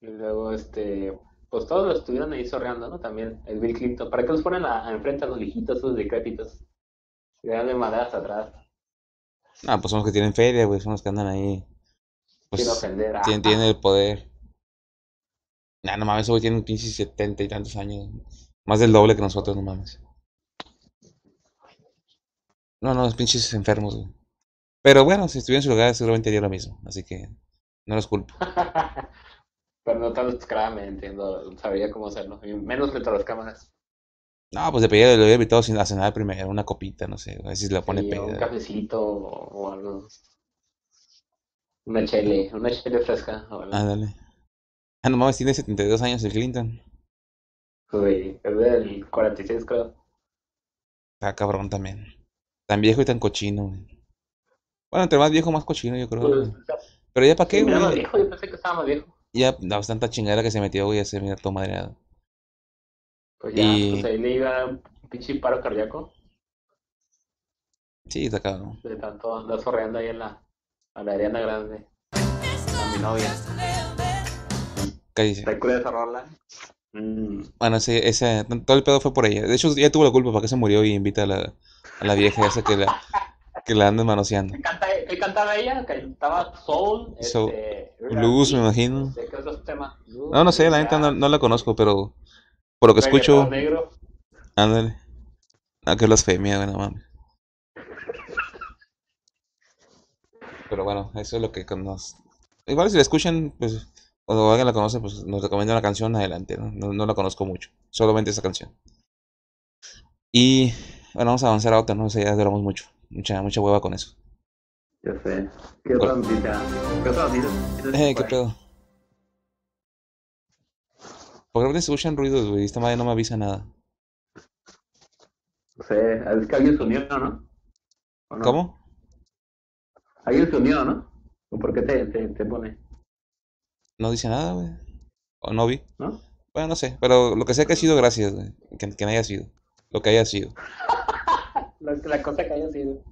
Y luego, este, pues todos lo estuvieron ahí sorreando, ¿no? También el Bill Clinton. ¿Para qué los ponen a, a enfrente a los viejitos, esos decrépitos? Y dan de madera hasta atrás, Ah, pues son los que tienen feria, güey. Son los que andan ahí. Pues sin ofender. Ah, tienen, tienen el poder. Nah, no mames, güey tiene un pinche 70 y tantos años. Más del doble que nosotros, no mames. No, no, los pinches enfermos, güey. Pero bueno, si estuviera en su lugar, seguramente haría lo mismo. Así que no los culpo. Pero no tan descaradamente, no sabría cómo hacerlo. Y menos frente a las cámaras. No, pues de pedida le hubiera invitado sin- a cenar primero, una copita, no sé. A ver si se la pone Sí, un cafecito o, algo. Una chele, una chele fresca o algo. Ándale. Ah, no mames, tiene 72 años el Clinton. Sí, es del 46 creo. Está cabrón también. Tan viejo y tan cochino, güey. Bueno, entre más viejo, más cochino, yo creo. Pues, güey. Pero ya para qué, sí, era más güey. viejo, yo pensé que estaba más viejo. Ya, la tanta chingadera que se metió, güey, ya se mira todo madreado. Pues ya, Y- pues ahí le iba un pinche paro cardíaco Sí, está cabrón. de tanto andar sorreando ahí en la, a la Ariana Grande. A mi novia. ¿Te acuerdas de esa rola? Mm. Bueno, ese, ese, todo el pedo fue por ella. De hecho, ella tuvo la culpa para que se murió y invita a la, a la vieja esa que la, que la anda manoseando. ¿Qué, canta- qué cantaba ella? Cantaba Soul, Soul. este, Blues, me imagino. este, ¿Qué otros temas? Blues, No, no sé, la neta no, no la conozco, pero por lo que escucho, negro. ándale. Ah, qué blasfemia, güey, no mames. Pero bueno, eso es lo que nos... Igual si la escuchan, pues, o alguien la conoce, pues nos recomienda una canción, adelante, ¿no? No, no la conozco mucho, solamente esa canción. Y, bueno, vamos a avanzar a otra, no sé, ya duramos mucho, mucha, mucha hueva con eso. Yo sé. ¿Qué noticia? ¿Qué? Eh, qué pedo. ¿Por qué se escuchan ruidos, güey? Esta madre no me avisa nada. No sé, es que alguien se unió, ¿no? ¿O no? ¿Cómo? Alguien se unió, ¿no? ¿O por qué te, te, te pone? No dice nada, güey. O no vi. ¿No? Bueno, no sé, pero lo que sea que ha sido, gracias, güey. Que, que no haya sido. Lo que haya sido. La, la cosa que haya sido.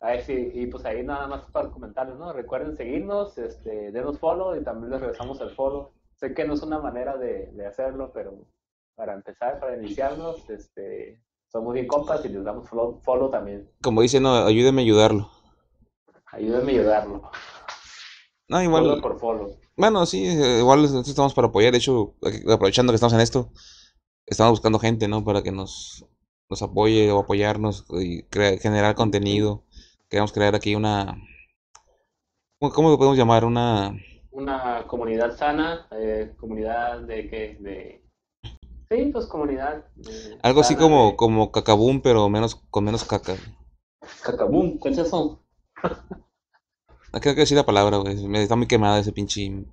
Ay, sí, y pues ahí nada más para los comentarios, ¿no? Recuerden seguirnos, este, denos follow y también les regresamos el follow. Sé que no es una manera de, de hacerlo, pero para empezar, para iniciarnos, este, somos bien compas y les damos follow, follow también. Como dice, no, ayúdeme a ayudarlo. Ayúdenme a ayudarlo. No, Follow igual. por follow. Bueno, sí, igual estamos para apoyar. De hecho, aprovechando que estamos en esto, estamos buscando gente, ¿no? Para que nos, nos apoye o apoyarnos y generar contenido. Queremos crear aquí una. ¿Cómo lo podemos llamar? Una. Una comunidad sana, eh, comunidad de qué, de... Sí, pues comunidad. eh, Algo así como, de- como Cacaboom, pero menos, con menos caca. Cacabum, ¿qué es eso? No creo que decir la palabra, güey. Me está muy quemada ese pinche.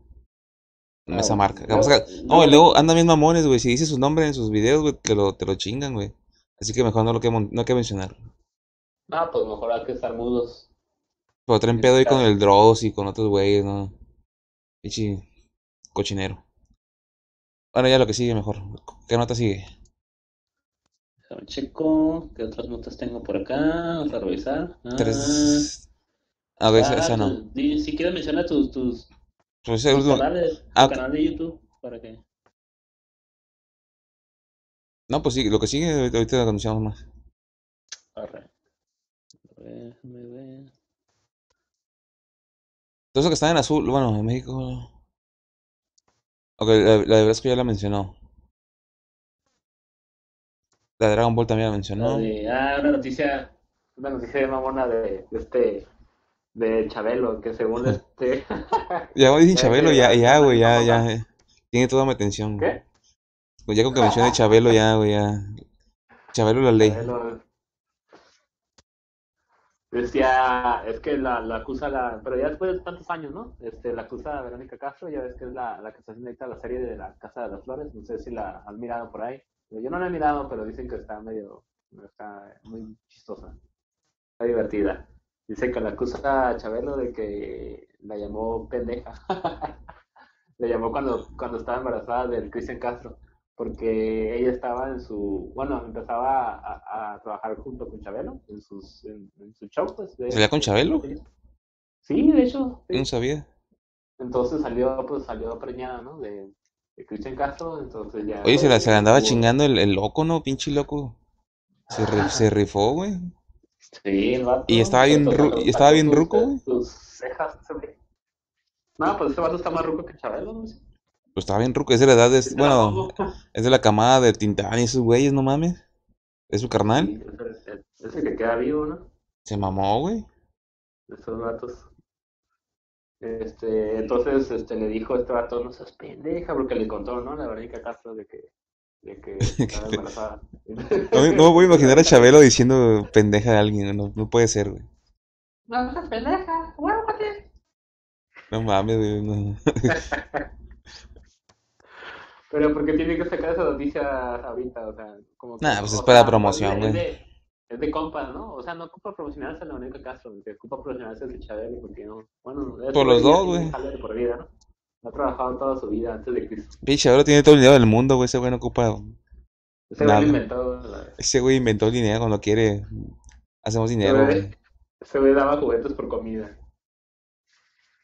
Esa Ah, marca. Capaz que- No, y luego andan bien mamones, güey. Si dice sus nombres en sus videos, güey, te lo, te lo chingan, güey. Así que mejor no lo que, no hay que mencionar. Ah, pues mejor hay que estar mudos. Pero traen pedo ahí con claro. el Dross y con otros güeyes, ¿no? Pinche cochinero. Bueno, ya lo que sigue mejor. ¿Qué nota sigue? Déjame checo, ¿qué otras notas tengo por acá? Vamos a revisar. Ah, Tres. A ver, esa, ah, esa no. pues, di- si quieres mencionar tus, tus, Pues ese tus canales, tu Ah, canal de YouTube, para que... No, pues sí, lo que sigue, ahorita ahorita anunciamos más. Arre. Déjame ver. Todo eso que está en azul, bueno, en México. Ok, la, la de Brasco ya la mencionó. La de Dragon Ball también la mencionó. de- ah, una noticia, una noticia de mamona de, de este, de Chabelo, que según este... Ya dicen Ya Chabelo, ya, ya, güey, ya, ¿Cómo ya. Tiene toda mi atención. ¿Qué? Pues ya con que mencione Chabelo, ya, güey, ya. Chabelo la ley. Decía, es que la, la acusa la, pero ya después de tantos años, ¿no? Este, la acusa a Verónica Castro, ya ves que es la, la que está haciendo ahorita la serie de la Casa de las Flores, no sé si la han mirado por ahí. Yo no la he mirado, pero dicen que está medio, está muy chistosa, está divertida. Dice que la acusa a Chabelo de que la llamó pendeja. Le llamó cuando, cuando estaba embarazada del Cristian Castro, porque ella estaba en su, bueno, empezaba a, a trabajar junto con Chabelo en, sus, en, en su show, pues. de- ¿Salía con Chabelo? Sí, de hecho. sí. No sabía. Entonces salió, pues salió preñada, ¿no? De, de Cristian Castro, entonces ya. Oye, se la, se la andaba chingando el, el loco, ¿no? Pinche loco. Se, se rifó, güey. Sí, el vato. Y estaba bien ru- y estaba bien ruco, güey. Sus cejas. No, pues ese vato está más ruco que Chabelo, ¿no? Pues estaba bien ruco. Es de la edad de. Bueno, es de la camada de Tintán y esos güeyes, no mames. Es su carnal. Sí, ese, ese que queda vivo, ¿no? Se mamó, güey. Estos vatos. Este, entonces, este, le dijo a este vato, no seas pendeja, porque le contó, ¿no? La Verónica Castro de que, de que estaba embarazada. No, me- no me voy a imaginar a Chabelo diciendo pendeja a alguien. No, no puede ser, güey. No seas pendeja, huévate. No mames, güey. no. Pero porque tiene que sacar esa noticia ahorita, o sea, como que, Nah, pues es para promoción, es güey. de, es de compas, ¿no? O sea, no ocupa promocionarse a la Verónica Castro, que ocupa promocionarse a Chabelo, porque no, bueno, ese Por los dos, güey. de por vida, ¿no? Ha trabajado toda su vida antes de Cristo. Pinche Chabelo tiene todo el dinero del mundo, güey. Ese güey no ocupa. Ese güey inventó, la- Ese güey inventó el dinero cuando quiere. Hacemos dinero, güey. ese güey daba juguetes por comida.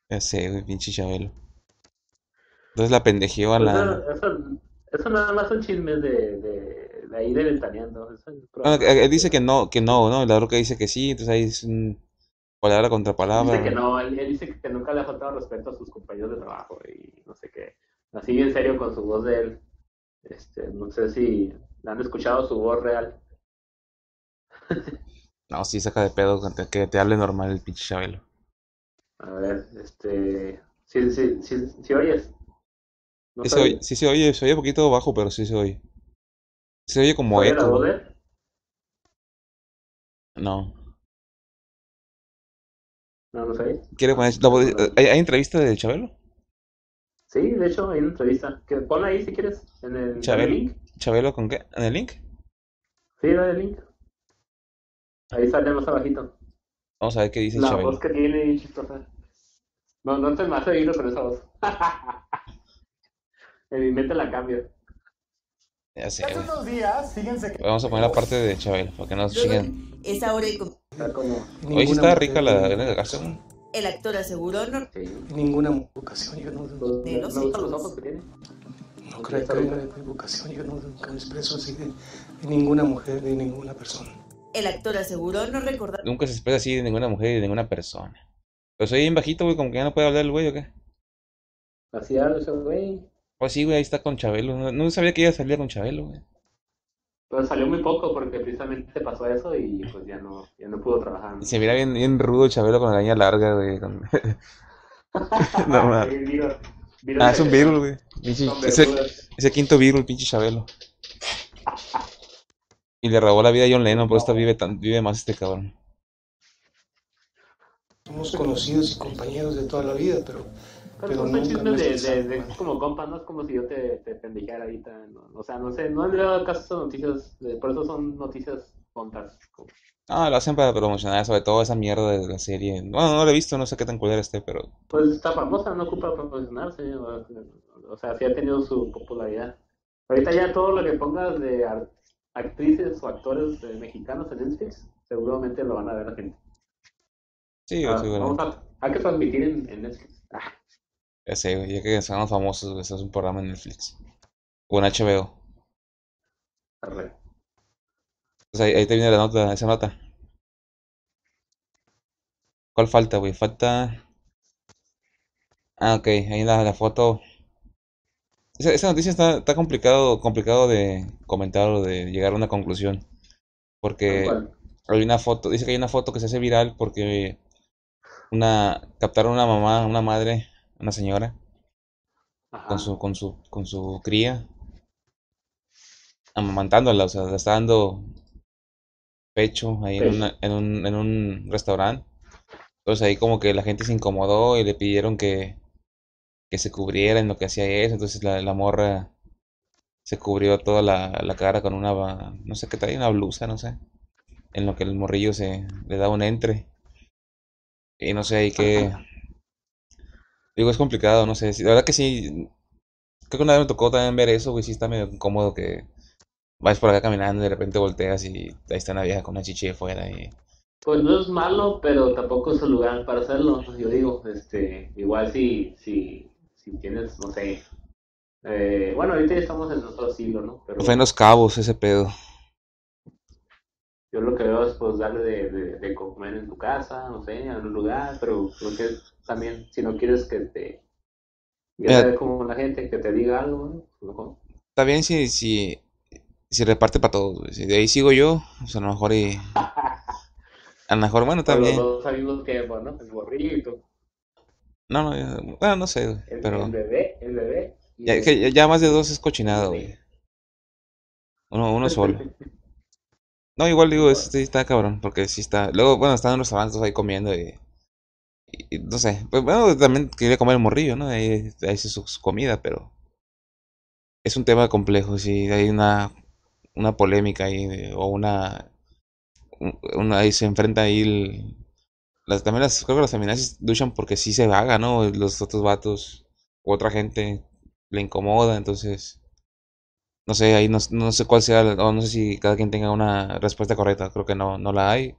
Ya sé, güey, pinche Chabelo. Entonces la pendejeó a la... eso, eso, eso nada más son chismes de, de, de ahí de ventaneando. Eso es Bueno, programa que- que de- dice que no, que no, ¿no? La roca dice que sí, entonces ahí es un palabra contra palabra. Dice que no, él, él dice que nunca le ha faltado respeto a sus compañeros de trabajo y no sé qué. Así bien serio con su voz de él. Este, no sé si han escuchado su voz real. No, sí, saca de pedo que te, que te hable normal el pinche Chabelo. A ver, este, si, si, si, si oyes. No Sí se oye, sí se oye, se oye un poquito bajo, pero sí se oye. Se oye como ¿oye la eco. voz de él? No. No, no sé. ¿Quiere poner la voz ¿Hay, hay entrevista de Chabelo? Sí, de hecho hay una entrevista. Que ponla ahí si quieres, en el, en el Chabelo. link. ¿Chabelo con qué? ¿En el link? Sí, dale el link. Ahí sale más abajito. Vamos a ver qué dice La Chabelo. voz que tiene chistosa. No, no te me hace oírlo con esa voz. En mi mente la cambio. Ya sé, Hace unos días, fíjense que Vamos a poner la parte de Chabelo, para que no se chinguen. Es ahora y como. Hoy sí está rica la grana de gasto. el actor aseguró no Sí. ninguna vocación, yo no, De los me gustan los hijos. ojos que tiene. no creo que haya vocación, yo no, nunca me expreso así de, de ninguna mujer, de ninguna persona. el actor aseguró no recordar Nunca se expresa así de ninguna mujer y de ninguna persona. Pero soy bien bajito, güey, como que ya no puede hablar el güey o qué. Así habla ese güey. Pues sí, güey, ahí está con Chabelo. No, no sabía que ella salía con Chabelo, güey. Pero salió muy poco porque precisamente pasó eso y pues ya no, ya no pudo trabajar. Y se mira bien, bien rudo Chabelo con la leña larga, güey. con- No, Ah, es un virus, güey. Ese, ese quinto virus, pinche Chabelo. Y le robó la vida a John Lennon, por eso vive, tan, vive más este cabrón. Somos conocidos y compañeros de toda la vida, pero, Pero chismes me de, como compa, no es como si yo te, te pendejara ahorita. no, O sea, no sé, no han dado caso noticias, de- por eso son noticias tontas. como- Ah, lo hacen para promocionar sobre todo esa mierda de la serie. Bueno, no lo he visto, no sé qué tan culera esté, pero... Pues está famosa, no ocupa promocionarse. O, sea, sí ha tenido su popularidad. Ahorita ya todo lo que pongas de actrices o actores eh, mexicanos en Netflix, seguramente lo van a ver la gente. Sí, Ah, seguramente. vamos a, hay que transmitir en, en Netflix. Ya sé, güey, ya que seamos famosos, güey, es un programa en Netflix. O en HBO. arre. Pues ahí, ahí te viene la nota, esa nota. ¿Cuál falta, güey? Falta... Ah, ok, ahí la, la foto... Esa, esa noticia está, está complicado, complicado de comentar o de llegar a una conclusión. Porque hay una foto, dice que hay una foto que se hace viral porque una captaron una mamá, una madre, una señora Ajá. con su, con su, con su cría, amamantándola, o sea, le está dando pecho ahí en, una- en un, en un restaurante. Entonces ahí como que la gente se incomodó y le pidieron que, que se cubriera en lo que hacía eso. Entonces la, la morra se cubrió toda la, la cara con una, no sé qué traía, una blusa, no sé. En lo que el morrillo se le da un entre. Y no sé, ahí que... Digo, es complicado, no sé. La verdad que sí. Creo que una vez me tocó también ver eso, güey. Sí está medio incómodo que vas por acá caminando y de repente volteas y ahí está una vieja con una chichi de fuera y... Pues no es malo, pero tampoco es el lugar para hacerlo. Yo digo, este, igual si, si, si tienes, no sé. eh, bueno, ahorita ya estamos en otro siglo, ¿no? Pero Fue en Los Cabos ese pedo. Yo lo que veo es pues darle de, de, de comer en tu casa, no sé, en un lugar, pero creo que también, si no quieres que te... Ya como la gente que te diga algo, ¿no? Está bien si, si, si reparte para todos, güey. Si de ahí sigo yo, pues a lo mejor y... A lo mejor, bueno, está Pero los dos al mismo tiempo, ¿no? El borrito, No, no, ya- bueno, no sé, güey. el, Pero el bebé, el bebé. ya, el- que ya- ya más de dos es cochinado, güey. Uno, uno solo. No, igual digo, es- sí está cabrón, porque sí está. Luego, bueno, están en los restaurantes ahí comiendo y, no sé. Pues bueno, también quería comer el morrillo, ¿no? Ahí, ahí hace su, su comida, pero es un tema complejo, sí. Hay una, una polémica ahí, o una, un- una. Ahí se enfrenta ahí el- las, también las, creo que las feminazis luchan porque sí se vaga, ¿no? Los otros vatos, u otra gente le incomoda, entonces. No sé, ahí no, no sé cuál sea, o no sé si cada quien tenga una respuesta correcta, creo que no, no la hay.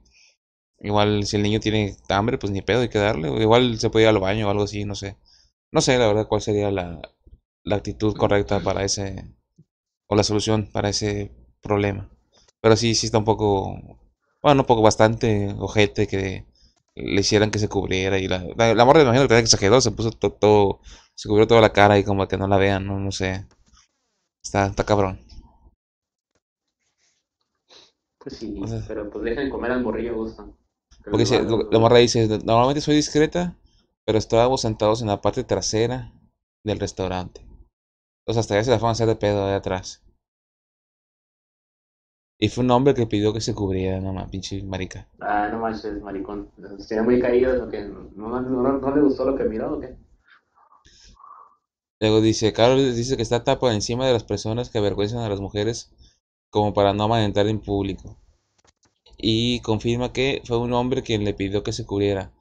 Igual si el niño tiene hambre, pues ni pedo, hay que darle. Igual se puede ir al baño o algo así, no sé. No sé, la verdad, cuál sería la, la actitud correcta para ese, o la solución para ese problema. Pero sí, sí está un poco, bueno, un poco bastante ojete que le hicieran que se cubriera y la, la, la morra imagino que exageró, se puso to- todo, se cubrió toda la cara y como que no la vean, no, no sé. Está, está cabrón. Pues sí, O sea- pero pues dejen comer al morrillo gusto. Que Porque valga, lo- la morra dice, normalmente soy discreta, pero estábamos sentados en la parte trasera del restaurante. Entonces hasta allá se la fueron a hacer de pedo de atrás. Y fue un hombre que pidió que se cubriera, no más, pinche marica. Ah, no manches, maricón. Se tiene muy caído lo que no, no, no, no le gustó lo que miró, ¿o qué? Luego dice, Carol dice que está por encima de las personas que avergüenzan a las mujeres como para no amamantar en público. Y confirma que fue un hombre quien le pidió que se cubriera.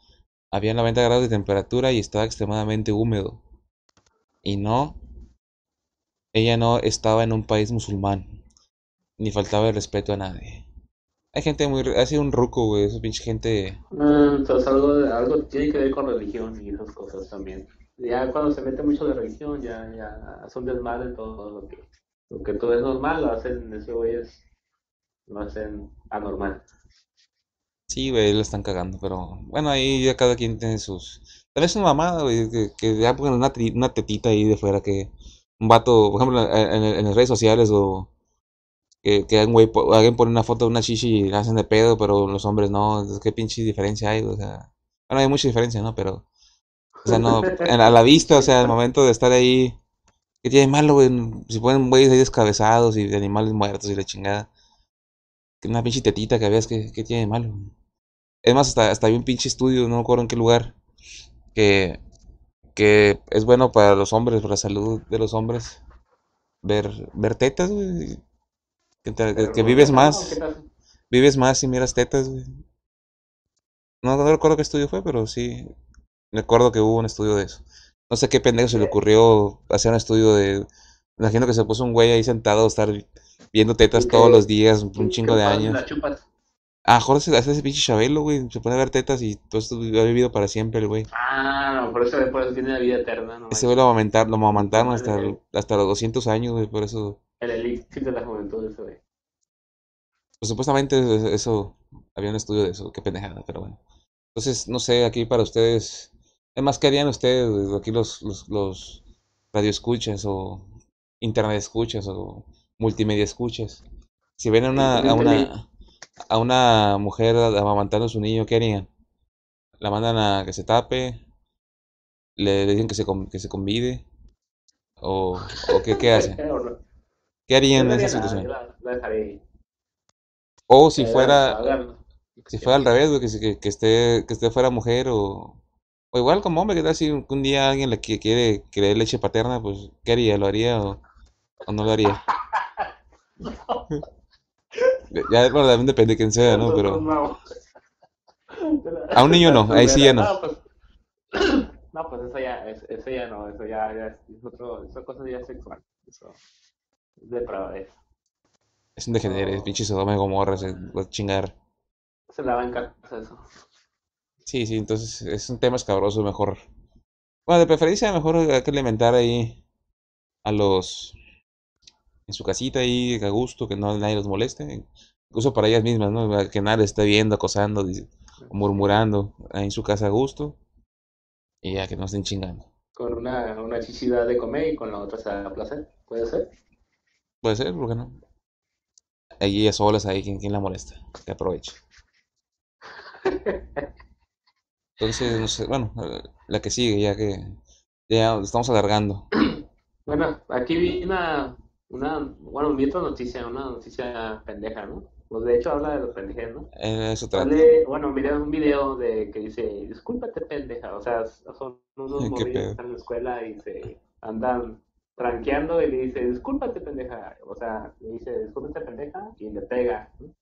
Había 90 grados de temperatura y estaba extremadamente húmedo. Y no, ella no estaba en un país musulmán, ni faltaba el respeto a nadie. Hay gente muy, ha sido un ruco, güey, esa pinche gente. Ah, entonces algo, algo tiene que ver con religión y esas cosas también. Ya cuando se mete mucho de religión, ya, ya un desmadre todo lo que, lo que todo es normal, lo hacen, ese güey es, lo hacen anormal. Sí, güey, lo están cagando, pero bueno, ahí ya cada quien tiene sus... Tal vez una mamada, güey, que, que ya pongan una, una tetita ahí de fuera, que un vato, por ejemplo, en, en- en las redes sociales o que, que un alguien pone una foto de una chichi y la hacen de pedo, pero los hombres no, ¿qué pinche diferencia hay? O sea, bueno, hay mucha diferencia, ¿no? Pero, sea, no, a la vista, o sea, al momento de estar ahí, ¿qué tiene de malo, güey? Si ponen güeyes ahí descabezados y de animales muertos y la chingada, una pinche tetita que veas, ¿qué, qué tiene de malo? Es más, hasta, hasta hay un pinche estudio, no me acuerdo en qué lugar, que, que es bueno para los hombres, para la salud de los hombres, ver, ver tetas, güey. Que, te- que- que vives ¿qué más, vives más si miras tetas, güey. No, no recuerdo qué estudio fue, pero sí, recuerdo que hubo un estudio de eso. No sé qué pendejo se le ocurrió hacer un estudio de... Me imagino que se puso un güey ahí sentado a estar viendo tetas todos los días, un chingo de años. Ah, Jorge se hace ese pinche Chabelo, güey. Se pone a ver tetas y todo esto ha vivido para siempre, el güey. Ah, no, por eso, por eso tiene la vida eterna, no Ese güey lo amamantaron, lo amamantaron hasta, hasta los 200 años, güey. Por eso, El elixir de la juventud, ese güey. pues supuestamente eso, eso- había un estudio de eso. Qué pendejada, pero bueno. Entonces, no sé, aquí para ustedes. Además, ¿qué harían ustedes? Aquí los, los, los radioescuchas o internet escuchas o multimedia escuchas. Si ven a una, a una, a una mujer amamantando a su niño, ¿qué harían? La mandan a que se tape, le, le dicen que se, con- que se convide, o, o qué, qué hacen? ¿Qué harían en esa nada, situación? la, la dejaré. O si fuera, si fuera al revés, que, que esté, que esté fuera mujer o, o igual como hombre, que tal si un, día alguien le quiere que le dé leche paterna, pues ¿qué haría? ¿Lo haría o, o no lo haría? Ya, bueno, también depende de quién sea, ¿no? Pero No. A un niño no, ahí sí ya no. No, pues, no, pues eso ya, es- eso ya no, eso ya, ya es, otro, esa cosa ya es sexual. Eso es depravadez. es un degenere, es pinche Sodoma y Gomorra, se va a chingar. Se la va en casa eso. Sí, sí, entonces es un tema escabroso, mejor. Bueno, de preferencia, mejor hay que alimentar ahí a los. en su casita ahí, a gusto, que no nadie los moleste. Incluso para ellas mismas, ¿no? Que nadie esté viendo, acosando, murmurando ahí en su casa a gusto. Y ya que no estén chingando. Con una, una chichida de comer y con la otra se da placer. ¿Puede ser? Puede ser, ¿por qué no? Ahí ellas solas, ahí, ¿quién, quién la molesta? Que aproveche. Entonces, no sé, bueno, eh, la que sigue, ya que ya estamos alargando. Bueno, aquí vi una, una, bueno, vi otra noticia, una noticia pendeja, ¿no? Pues de hecho habla de los pendejes, ¿no? Eh, Eso trata. Sale, bueno, miré un video de que dice, discúlpate pendeja, o sea, son unos morrillos que están en la escuela y se andan tranqueando y le dice, discúlpate pendeja, o sea, le dice, discúlpate pendeja y le pega, ¿no?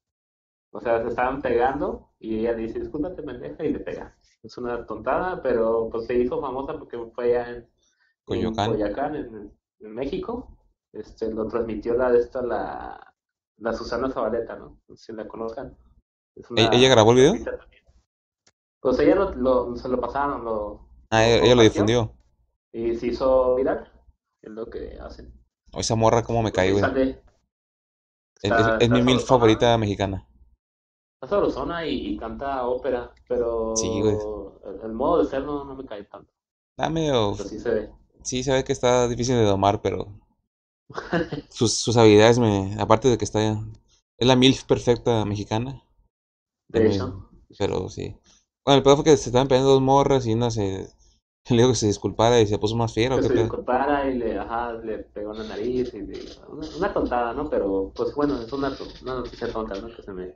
O sea, se estaban pegando y ella dice, discúlpate pendeja y le pega. Es una tontada, pero pues se hizo famosa porque fue allá en, Coyoacán. en Coyoacán, en, en México. Este, lo transmitió la de esta, la, la Susana Zabaleta, ¿no? Si la conozcan. Una- ¿E- ella grabó el video? Pues ella lo, lo- se lo pasaron, lo, Ah, ella, ella lo difundió. y se hizo viral. Es lo que hacen. O esa morra, cómo me cae, güey. Es, mi mil favorita mexicana. Está sabrosona y, y canta ópera, pero Sí, güey. el, el modo de ser no, no me cae tanto. Ah, medio. Pero sí se ve. Sí, se ve que está difícil de domar, pero. Sus, sus habilidades me. Aparte de que está. Es la MILF perfecta mexicana. De hecho, Pero sí. Bueno, el peor fue que se estaban peleando dos morras y una se. Le dijo que se disculpara y se puso más fiera, ¿o que se disculpara y le, ajá, le pegó en la nariz y le- una, una tontada, ¿no? Pero, pues bueno, es una, una noticia tonta, ¿no? Que se me,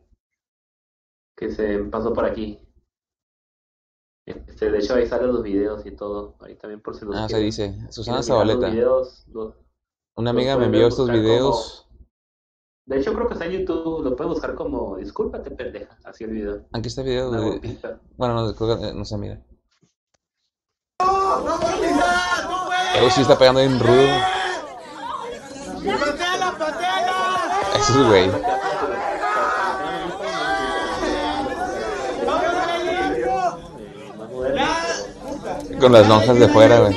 que se pasó por aquí. Este, de hecho, ahí salen los videos y todo. Ahí también por si los Ah, se dice. Susana los Zabaleta. videos, los- Una amiga me pueden envió estos como- videos. De hecho, creo que está en YouTube, lo puedes buscar como Discúlpate, pendeja, así el video. Aquí está el video de. Bueno, no, creo que eh, no se mira. Pero sí está pegando bien rudo. Eso es güey. Más moderno, pero- Con las lonjas de fuera, güey.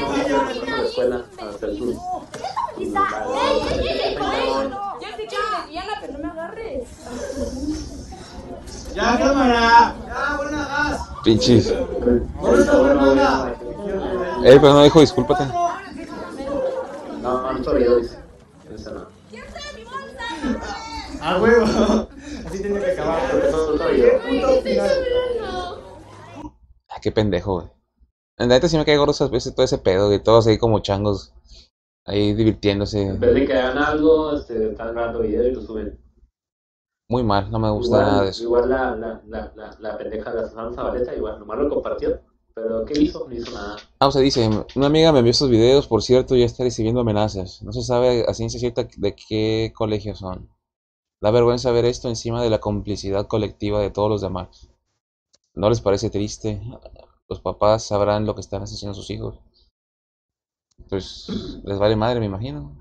Ya agarres. Ya, cámara. Pinches. sus- Eh, pero no dijo discúlpate. No, no. Esa no. A huevo. Así tenía que acabar. Ah, qué pendejo, güey. En la neta sí me cae gordo esas veces todo ese pedo, güey. Todos ahí como changos. Ahí divirtiéndose. En vez de que hagan algo, este, están grabando video y lo suben. Muy mal, no me gusta nada de Igual, eso. igual la, la, la, la, la pendeja de la Susana Zabaleta, igual, nomás lo compartió. Pero ¿qué hizo? No hizo nada. Ah, o sea, dice, una amiga me envió estos videos, por cierto, ya está recibiendo amenazas. No se sabe a ciencia cierta de qué colegio son. Da vergüenza ver esto encima de la complicidad colectiva de todos los demás. ¿No les parece triste? Los papás sabrán lo que están haciendo sus hijos. Pues les vale madre, me imagino.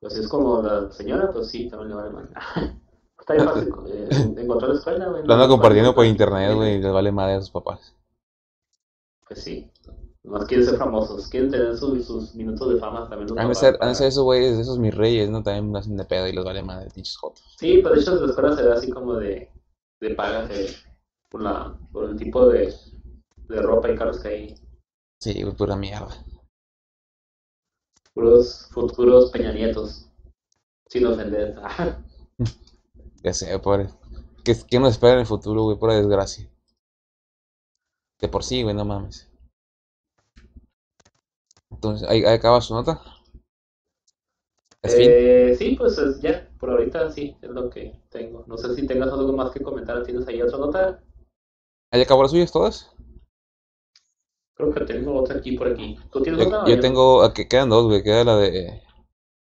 Pues es como la señora, pues sí, también le vale mal. Está bien fácil eh, encontrar la escuela, güey. Lo ando no- compartiendo por internet, güey, y les vale madre a sus papás. Pues sí. Nomás quieren ser famosos, quieren tener sus, sus minutos de fama también. Han de ser, han ser esos güeyes, esos mis reyes, ¿no? También me hacen de pedo y les vale madre, pinches jotos. Sí, pero de hecho la escuela se ve así como de, de pagas eh, por, la, por el tipo de, de ropa y carros que hay. Sí, güey, pura mierda. Puros futuros Peña Nietos. Sin ofender. Ya sé, pobre. ¿Qué, qué nos espera en el futuro, güey? Pura desgracia. De por sí, güey, no mames. Entonces, ahí, ahí acaba su nota. Es. Eh, sí, pues es- ya, por ahorita sí, es lo que tengo. No sé si tengas algo más que comentar. ¿Tienes ahí otra nota? ¿Ahí acabó las suyas todas? Creo que tengo otra aquí por aquí. ¿Tú tienes Yo, otra? o yo tengo. Aquí quedan dos, güey. Queda la de.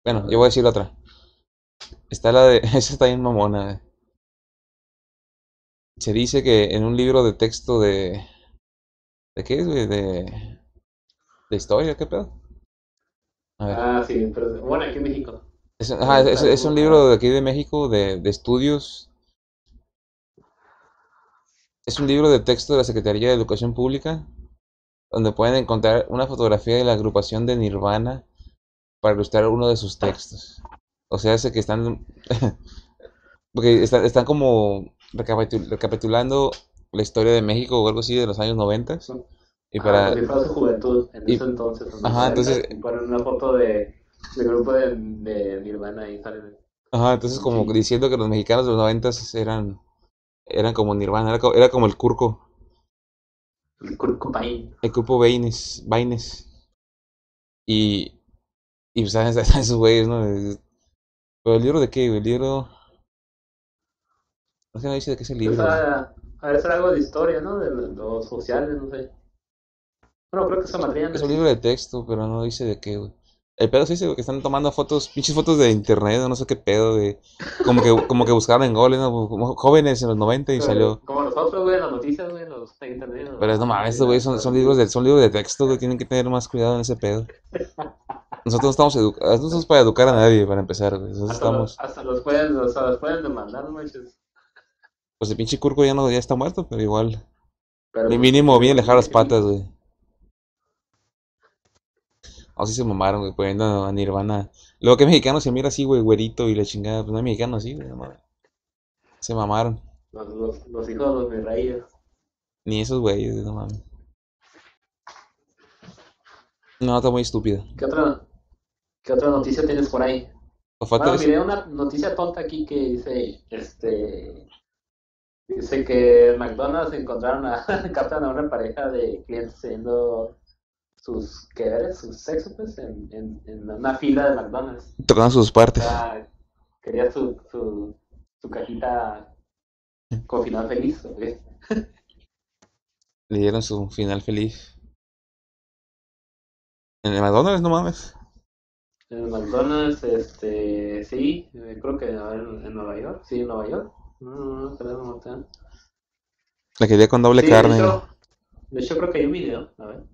Bueno, yo voy a decir la otra. Está la de. Esa está bien mamona. Se dice que en un libro de texto de. ¿De qué es, güey? De. De historia, ¿qué pedo? A ver. Ah, sí, pero bueno, aquí en México. Es, ajá, es, es un libro de aquí de México de, de estudios. Es un libro de texto de la Secretaría de Educación Pública donde pueden encontrar una fotografía de la agrupación de Nirvana para ilustrar uno de sus textos. O sea, hace que están porque están, están como recapitul- recapitulando la historia de México o algo así de los años 90 y Ah, para su juventud en y- ese entonces. Ajá, 90, entonces- ponen una foto de, de grupo de, de Nirvana y salen. Ajá, entonces como Sí. diciendo que los mexicanos de los noventas eran, eran como Nirvana, era como el Curco, El Kurt Cobain. el grupo Baines, Baines. Y, y pues están esos güeyes, ¿no? Es- Pero el libro de qué, güey? El libro... No sé, no dice de qué es el libro. sea, a ver, ser algo de historia, ¿no? De lo- los sociales, no sé. Bueno, creo que esa materia no Es un libro de texto, pero no dice de qué, güey. El pedo sí dice güey, que están tomando fotos, pinches fotos de internet, o no sé qué pedo, de... Como que, como que buscaron en Google, ¿no? Como jóvenes en los 90 y salió... Como nosotros, güey, las noticias, güey, Pero es no mames, estos güeyes son, son libros de, son libros de texto, güey, tienen que tener más cuidado en ese pedo. Nosotros no estamos educados, no estamos para educar a nadie, para empezar, güey. Hasta, estamos, hasta los pueden, o sea, los pueden demandar, manches. pues el pinche Curco ya no, ya está muerto, pero igual. Pero, Mi mínimo bien alejar las patas, güey. Así se mamaron, güey, poniendo a Nirvana. Luego que mexicano se mira así, güey, güerito y la chingada. Pues no hay mexicano así, güey, no mames. Se mamaron. Los, los, los hijos de los virreyes. Ni esos güeyes, no mames. No, está muy estúpido. ¿Qué otra, ¿Qué otra noticia tienes por ahí? Bueno, miré una noticia tonta aquí que dice, este, dice que en McDonald's encontraron a, captan a una pareja de clientes haciendo sus, ¿qué era? Sus sexo, pues, en, en, en una fila de McDonald's. Tocando sus O partes. sea, quería su, su, su cajita con final feliz. Le dieron su final feliz. En el McDonald's, no mames. En el McDonald's, este, sí, eh, creo que a ver, en Nueva York, sí, en Nueva York. No, no, no, creo, no. La quería con doble Sí, carne. De hecho, creo que hay un video, a ver.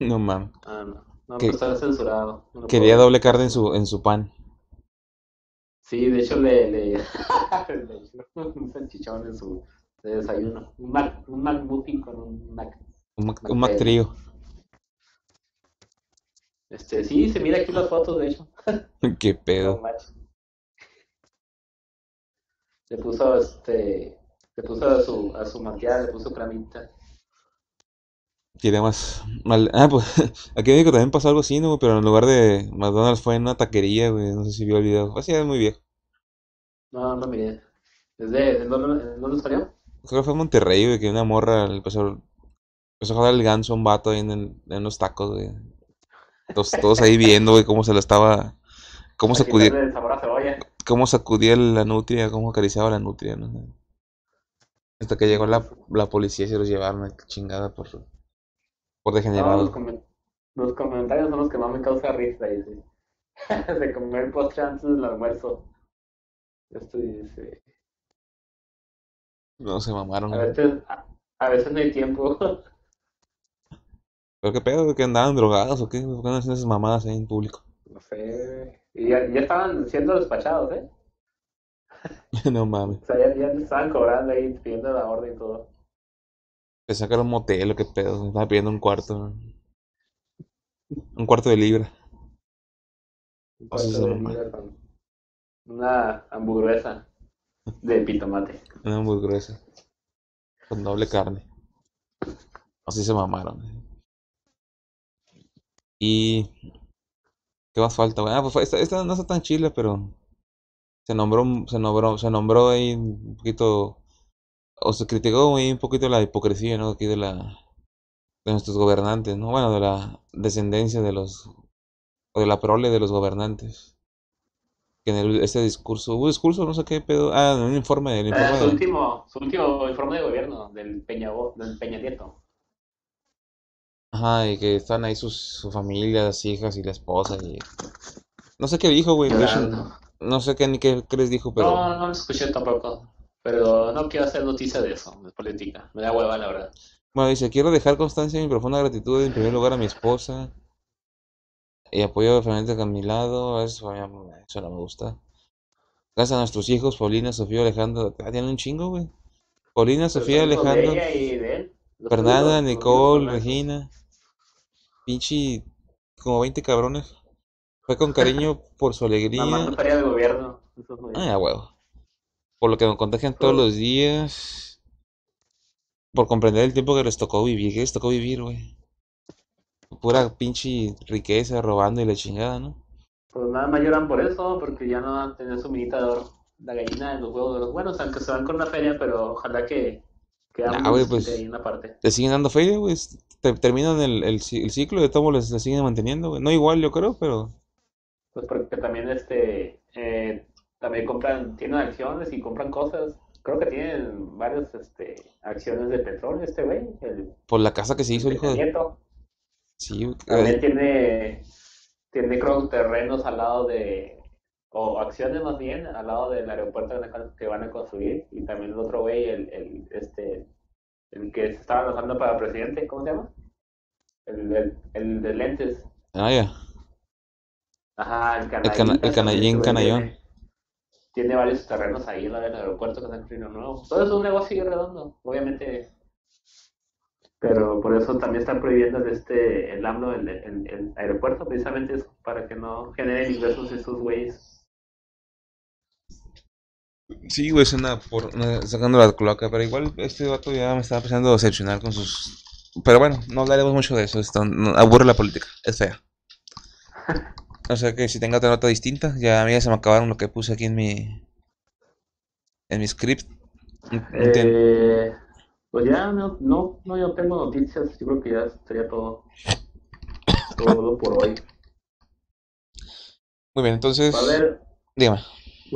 No mames. Ah, no. No, Que- pues está censurado. No Quería puedo doble carne en su, en su pan. Sí, de hecho le, le, le echó un salchichón en su de desayuno. Un Mac, un McMuffin con un Mac. Un Mac, un Mac trío. Este, sí, se mira aquí las fotos, de hecho. Qué pedo. Le puso este, le puso a su, a su malteada, le puso cremita. Quería más. Mal... Ah, pues aquí en México también pasó algo así, ¿no? Pero en lugar de McDonald's fue en una taquería, güey. No sé si vio el video. Así es muy viejo. No, no miré. ¿Desde dónde, dónde salió? Creo que fue en Monterrey, güey, que una morra le empezó, empezó a jalar el ganso a un vato ahí en, el- en los tacos, güey. Todos, todos ahí viendo, güey, cómo se lo estaba. Cómo Para sacudía, quitarle el sabor a cebolla. cómo sacudía la nutria, cómo acariciaba la nutria, ¿no? Hasta que llegó la, la policía y se los llevaron a chingada por, por No, los, comentarios son los que más me causa risa, dice. De comer el postre antes del almuerzo. Esto dice. No, se mamaron, A veces, a, a veces no hay tiempo. ¿Pero qué pedo? ¿Que andaban drogados o qué? ¿Por qué andan haciendo esas mamadas ahí en público? No sé. Y ya, ya estaban siendo despachados, ¿eh? No mames. O sea, ya, ya estaban cobrando ahí, pidiendo la orden y todo. Le sacaron un motel o qué pedo. Estaba pidiendo un cuarto. Un cuarto de libra. Un cuarto de sí, libra con una hamburguesa de pitomate. Una hamburguesa. Con doble carne. Así se mamaron. Y. ¿Qué más falta, güey? Ah, pues esta, no está tan chila, pero. Se nombró, se nombró, se nombró ahí un poquito. O se criticó ahí un poquito la hipocresía, ¿no? Aquí de la. De nuestros gobernantes, ¿no? Bueno, de la descendencia de los. O de la prole de los gobernantes. Que en el, este discurso. Hubo discurso, no sé qué pedo. Ah, en un informe. El Eh, informe su de- último, su último informe de gobierno del Peña, del Peña Nieto. Ajá, y que están ahí sus, su familia, las hijas y la esposa y... No sé qué dijo, güey, no sé qué ni qué, qué les dijo, pero... No, no lo escuché tampoco. Pero no quiero hacer noticia de eso, de política. Me da hueva, la verdad. Bueno, dice, quiero dejar constancia de mi profunda gratitud en primer lugar a mi esposa y apoyo firmemente a mi lado, eso, eso no me gusta. Gracias a nuestros hijos, Paulina, Sofía, Alejandro, ah, tienen un chingo, güey. Paulina, Sofía, Alejandro, Fernanda, Nicole, Regina, pinche, como 20 cabrones. Fue con cariño por su alegría. Mamando feria de gobierno. Ah, huevo. Por lo que me contagian todos los días. Por comprender el tiempo que les tocó vivir. ¿Qué les tocó vivir, güey? Pura pinche riqueza, robando y la chingada, ¿no? Pues nada más lloran por eso, porque ya no van a tener su minita de oro. La gallina de los huevos de los buenos, aunque se van con una feria, pero ojalá que, que Nah, les pues- una parte. Le siguen dando feria, güey. Te- terminan el, el, ci- el ciclo y de todos les, siguen manteniendo, güey. No igual, yo creo, pero. Pues porque también este eh, también compran, tienen acciones y compran cosas. Creo que tienen varias este, acciones de petróleo este güey, el Por la casa que se hizo el hijo de. Nieto. Sí, También eh, tiene, tiene creo terrenos al lado de, o acciones más bien, al lado del aeropuerto que van a- construir. Y también el otro güey, el, el, este, el que se estaba lanzando para presidente, ¿cómo se llama? El, el, el de lentes. Ah, ya. Ajá, el cana- canallín. el canallín, canallón. Tiene, tiene varios terrenos ahí en la del aeropuerto que están construyendo nuevo. Todo es un negocio redondo. Obviamente, Pero por eso también está prohibiendo el, este, el AMLO el, el, el aeropuerto, precisamente eso, para que no generen ingresos esos güeyes. Sí, güey, suena por una- sacando la cloaca, pero igual este vato ya me está empezando a decepcionar con sus... Pero bueno, no hablaremos mucho de eso, esto no- aburre la política, es fea. O sea que si tenga otra nota distinta, ya a mí ya se me acabaron lo que puse aquí en mi... En mi script. Eh, pues ya no, no, no, yo tengo noticias, yo creo que ya sería todo, todo por hoy. Muy bien, entonces... Va a haber, Dígame,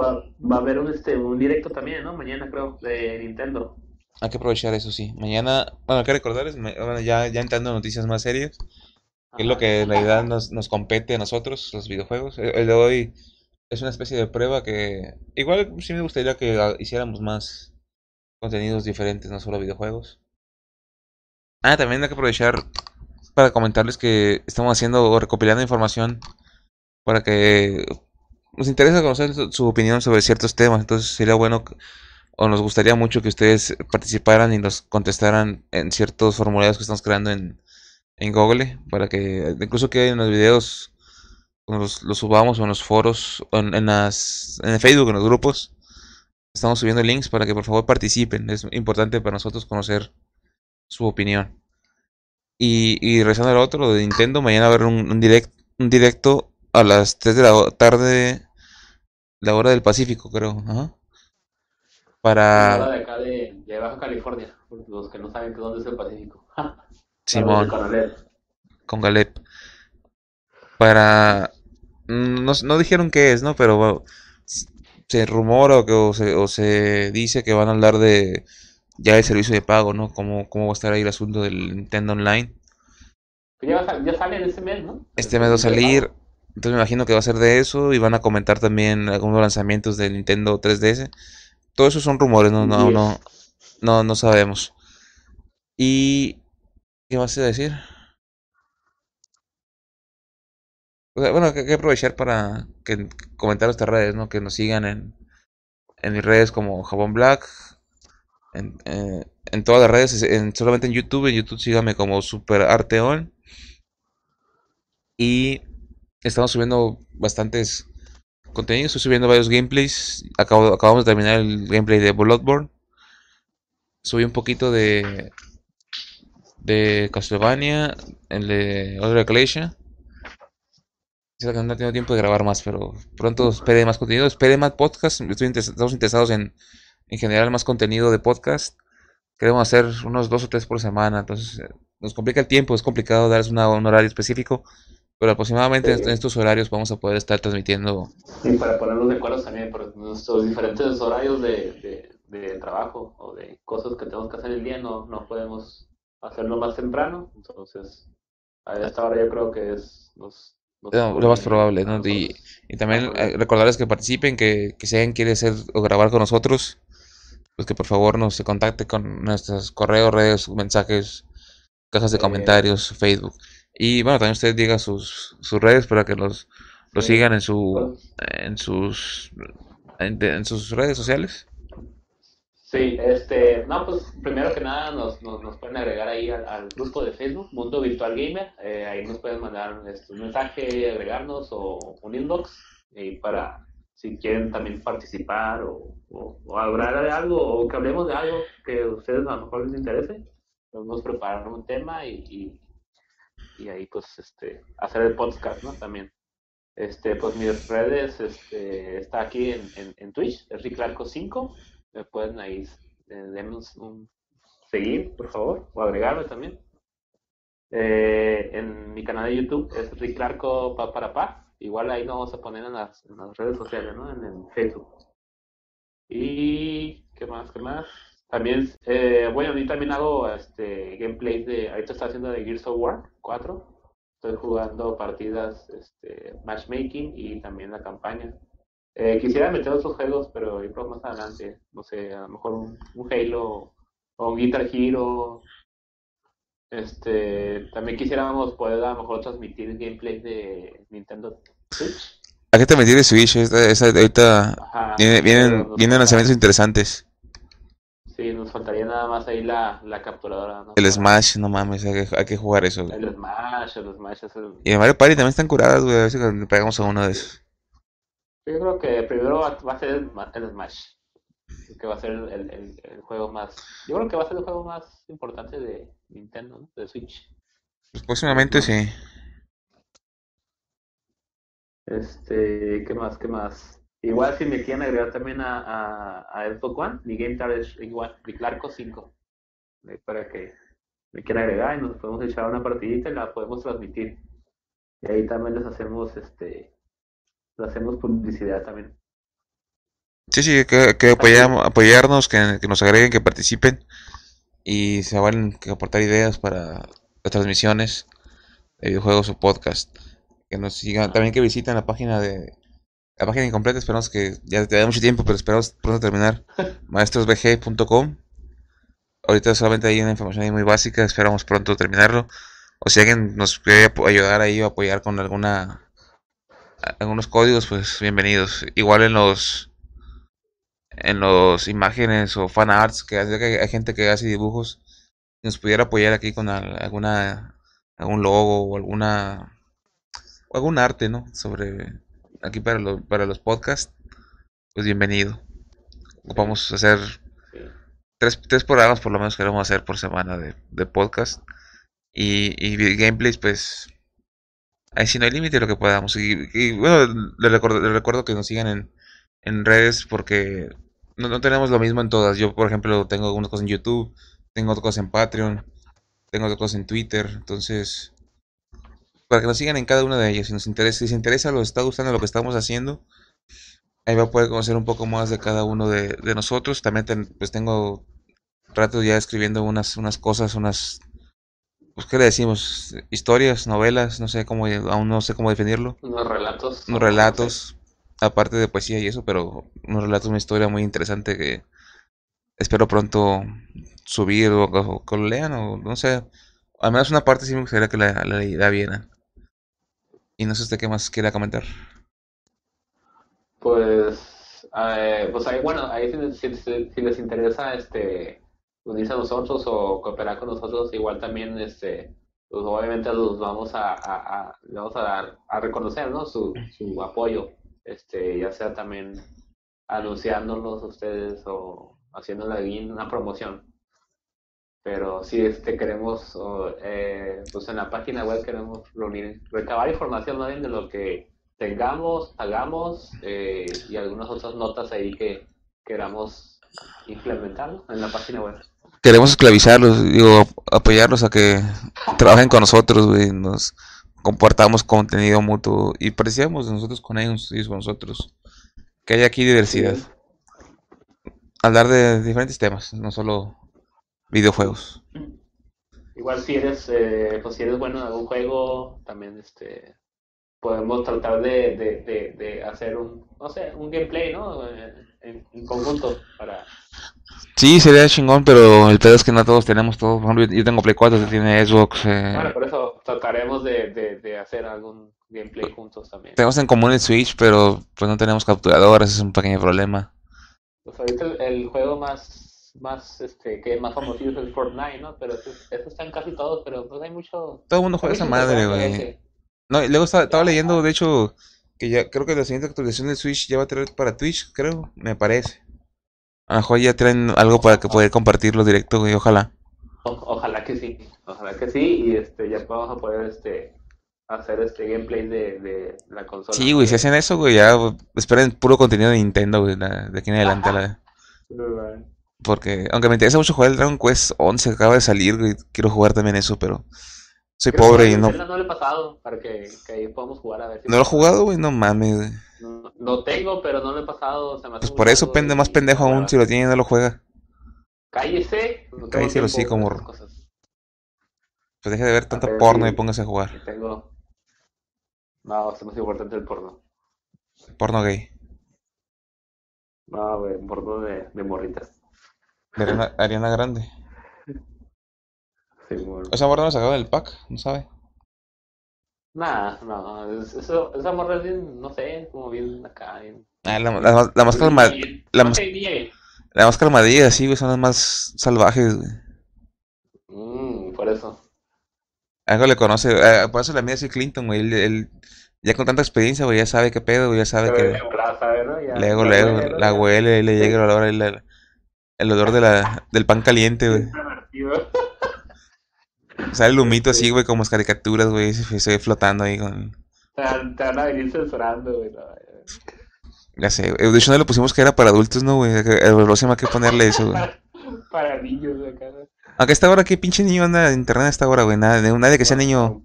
va, va a haber un, este, un directo también, ¿no? Mañana creo, de Nintendo. hay que aprovechar eso, sí. Mañana, bueno, hay que recordarles, bueno, ya, ya entrando en noticias más serias, que es lo que en realidad nos, nos compete a nosotros, los videojuegos. El, el de hoy es una especie de prueba que igual sí me gustaría que hiciéramos más contenidos diferentes, no solo videojuegos. Ah, también hay que aprovechar para comentarles que estamos haciendo o recopilando información para que nos interesa conocer su, opinión sobre ciertos temas, entonces sería bueno o nos gustaría mucho que ustedes participaran y nos contestaran en ciertos formularios que estamos creando en, en Google para que incluso que en los videos los, los subamos o en los foros en, en las en Facebook en los grupos estamos subiendo links para que por favor participen es importante para nosotros conocer su opinión y, y regresando al otro lo de Nintendo mañana va a haber un, un direct, un directo a las 3 de la tarde la hora del Pacífico creo ajá. Ahora para de acá de, de Baja California, los que no saben que dónde es el Pacífico. Simón Con Alep. con Galep para mm, no, no dijeron qué es, ¿no? Pero se rumora o, que, o, se, o se dice que van a hablar de ya el servicio de pago, ¿no? Cómo, cómo va a estar ahí el asunto del Nintendo Online. Ya, ya sale en este mes, ¿no? Este mes va a salir, entonces me imagino que va a ser de eso y van a comentar también algunos lanzamientos del Nintendo 3DS. Todo eso son rumores, no, no, no, no, no sabemos. Y ¿qué vas a decir? Bueno, que que aprovechar para comentar nuestras redes, ¿no? Que nos sigan en, en mis redes como Jabón Black, en, eh, en todas las redes, en, solamente en YouTube, en YouTube síganme como Super Arteon. Y estamos subiendo bastantes contenidos, estoy subiendo varios gameplays. Acabo, acabamos de terminar el gameplay de Bloodborne. Subí un poquito de de Castlevania, el de Other Ecclesia. Es que no tengo tiempo de grabar más, pero pronto espere más contenido, espere más podcast. Estoy interes- estamos interesados en, en generar más contenido de podcast. Queremos hacer unos dos o tres por semana, entonces eh, nos complica el tiempo, es complicado darles una- un horario específico, pero aproximadamente Sí. en estos horarios vamos a poder estar transmitiendo. Y para ponernos de acuerdo también por nuestros diferentes horarios de, de, de trabajo o de cosas que tenemos que hacer el día, no, no podemos hacerlo más temprano. Entonces, a esta hora yo creo que es nos, Lo, más probable, ¿no? Y, y también eh, recordarles que participen, que, que si alguien quiere hacer o grabar con nosotros, pues que por favor nos se contacte con nuestros correos, redes, mensajes, cajas de comentarios, Facebook. Y bueno, también usted diga sus, sus redes para que los, los sigan en su en sus en, en sus redes sociales. Sí, este, no, pues primero que nada nos, nos, nos pueden agregar ahí al, grupo de Facebook, Mundo Virtual Gamer, eh, ahí nos pueden mandar este, un mensaje, agregarnos o un inbox y para si quieren también participar o, o, o hablar de algo o que hablemos de algo que a ustedes a lo mejor les interese, podemos preparar un tema y, y, ahí pues este, hacer el podcast, ¿no? También. Este, pues mis redes, este, está aquí en, en, en Twitch, es Riclarco5, me pueden ahí, eh, un, seguir, por favor, o agregarme también. Eh, en mi canal de YouTube es Riclarco pa para pa, igual ahí lo vamos a poner en las, en las redes sociales, ¿no? En el Facebook. Y, ¿qué más, qué más? También, eh, bueno, yo también hago este gameplays de, ahorita estoy haciendo de Gears of War 4, estoy jugando partidas, este, matchmaking y también la campaña. Eh, quisiera meter otros juegos, pero yo creo más adelante, no sé, a lo mejor un, un Halo o un Guitar Hero. Este, también quisiéramos poder a lo mejor transmitir gameplay de Nintendo Switch. ¿A qué te metí de Switch? Esta- esta- ahorita Ajá, viene- vienen, vienen sea, lanzamientos interesantes. Sí, nos faltaría nada más ahí la, la capturadora, ¿no? El Smash, no mames, hay que, hay que jugar eso, güey. El Smash, el Smash es el... Y el Mario Party también están curadas, güey. A ver si pegamos a uno de esos. Yo creo que primero va, a ser el, ma- el Smash. Que va a ser el, el- juego más... Yo creo que va a ser el juego más importante de Nintendo, ¿no? De Switch. Pues próximamente sí. Este, ¿qué más? ¿Qué más? Igual si me quieren agregar también a, a, a Xbox One, mi game tag es igual, Viclarco 5. Ahí Para que me quieran agregar y nos podemos echar una partidita y la podemos transmitir. Y ahí también les hacemos este hacemos publicidad también. Sí, sí, que, que apoyamos, apoyarnos, que, que nos agreguen, que participen. Y se van a aportar ideas para las transmisiones de videojuegos o podcast. Que nos sigan, también que visiten la página de la página incompleta, esperamos que ya te da mucho tiempo, pero esperamos pronto terminar. maestrosbg.com. Ahorita solamente hay una información ahí muy básica, esperamos pronto terminarlo. O si alguien nos quiere ayudar ahí o apoyar con alguna algunos códigos, pues bienvenidos. Igual en los en los imágenes o fan arts que hace hay gente que hace dibujos nos pudiera apoyar aquí con al- alguna algún logo o alguna algún arte, ¿no? Sobre aquí para los para los podcasts, pues bienvenido. Vamos a hacer tres, tres programas por lo menos queremos hacer por semana de, de podcast y, y gameplays pues ahí sí no hay límite lo que podamos. Y, y, bueno les recuerdo, les recuerdo que nos sigan en, en redes porque no, no tenemos lo mismo en todas. Yo por ejemplo tengo algunas cosas en YouTube tengo otras cosas en Patreon tengo otras cosas en Twitter. Entonces para que nos sigan en cada una de ellas si nos interesa si les interesa los está gustando lo que estamos haciendo ahí va a poder conocer un poco más de cada uno de, de nosotros. También ten- pues tengo rato ya escribiendo unas unas cosas unas pues qué le decimos historias novelas no sé cómo aún no sé cómo definirlo. Unos relatos. unos relatos aparte de poesía y eso pero unos relatos una historia muy interesante que espero pronto subir o, o que lo lean o no sé. Al menos una parte sí me gustaría que la, la, la vieran y no sé usted qué más quiera comentar. Pues, eh, pues ahí, bueno, ahí si- si les interesa este unirse a nosotros o cooperar con nosotros, igual también este pues obviamente los vamos a, a, a- le vamos a dar a reconocer ¿no? su, su apoyo, este, ya sea también anunciándolos a ustedes o haciéndole ahí una promoción. Pero sí este queremos eh, pues en la página web queremos reunir, recabar información más bien de lo que tengamos, hagamos eh, y algunas otras notas ahí que queramos implementar ¿no? en la página web. queremos esclavizarlos, digo, apoyarlos a que trabajen con nosotros, güey, nos compartamos contenido mutuo y parecíamos de nosotros con ellos, ellos con nosotros. Que haya aquí diversidad. Hablar de diferentes temas, no solo videojuegos. Igual si eres, eh, pues si eres bueno en algún juego, también este podemos tratar de, de, de, de hacer un, no sé, un gameplay, ¿no? Eh, En, en conjunto para... Sí, sería chingón, pero el pedo es que no todos tenemos todo. Por ejemplo, yo tengo Play 4, usted tiene Xbox. eh, Bueno, por eso trataremos de, de, de hacer algún gameplay juntos también. tenemos en común el Switch, pero pues no tenemos capturadoras, es un pequeño problema. Pues ahorita el, el juego más, más, este, que más famoso es el Fortnite, ¿no? Pero eso, eso está en casi todos, pero pues hay mucho... Todo el mundo juega esa madre, güey. No, y luego estaba, estaba leyendo, de hecho, que ya creo que la siguiente actualización del Switch ya va a traer para Twitch, creo, me parece. A lo mejor ya traen algo para que poder compartirlo directo, güey, ojalá. O- ojalá que sí, ojalá que sí, y este, ya vamos a poder, este, hacer este gameplay de, de la consola. Sí, güey, si hacen eso, güey, ya esperen puro contenido de Nintendo, güey, de aquí en adelante. la- porque, aunque me interesa mucho jugar el Dragon Quest 11, acaba de salir, güey, quiero jugar también eso, pero soy Creo que pobre y no, no le he pasado para que, que ahí podamos jugar a ver si no lo he jugado, güey, no mames, güey. No, no tengo, pero no lo he pasado. Se me hace Pues por eso pende más pendejo aún, si lo tiene y no lo juega. Cállese. no Cállese morro. esas cosas. Pues deje de ver tanto ver, porno sí. y póngase a jugar. Tengo. No, es más importante el porno. Porno gay. No, güey, porno de, de morritas. De Ariana Grande. Sí, morro. O sea, morra no sacado del pack, no sabe. Nah, no, es- eso, esa morra es bien, no sé, como bien acá. Bien, Ah, la, la, la la no mas- sé, DJ. Las más calmadillas, sí, güey, son las más salvajes, güey. Mm, por eso. Algo le conoce, eh, por eso la mía es Clinton, güey. Él, él ya con tanta experiencia, güey, ya sabe qué pedo, güey, ya sabe Se que. ve temprano, ¿sabes, no? Ya- Luego, luego, la Ya- huele, le llega el olor, el, el olor de la, del pan caliente, güey. Sale el humito así, güey, como las caricaturas, güey, ve flotando ahí con... Te van, a venir censurando, güey. no, Ya sé, güey. de hecho no le pusimos que era para adultos, ¿no, güey? El próximo hay que ponerle eso, güey. Para niños, güey, acá. Aunque esta hora, ¿qué pinche niño anda en internet a esta hora, güey? Nadie, nadie que sea niño,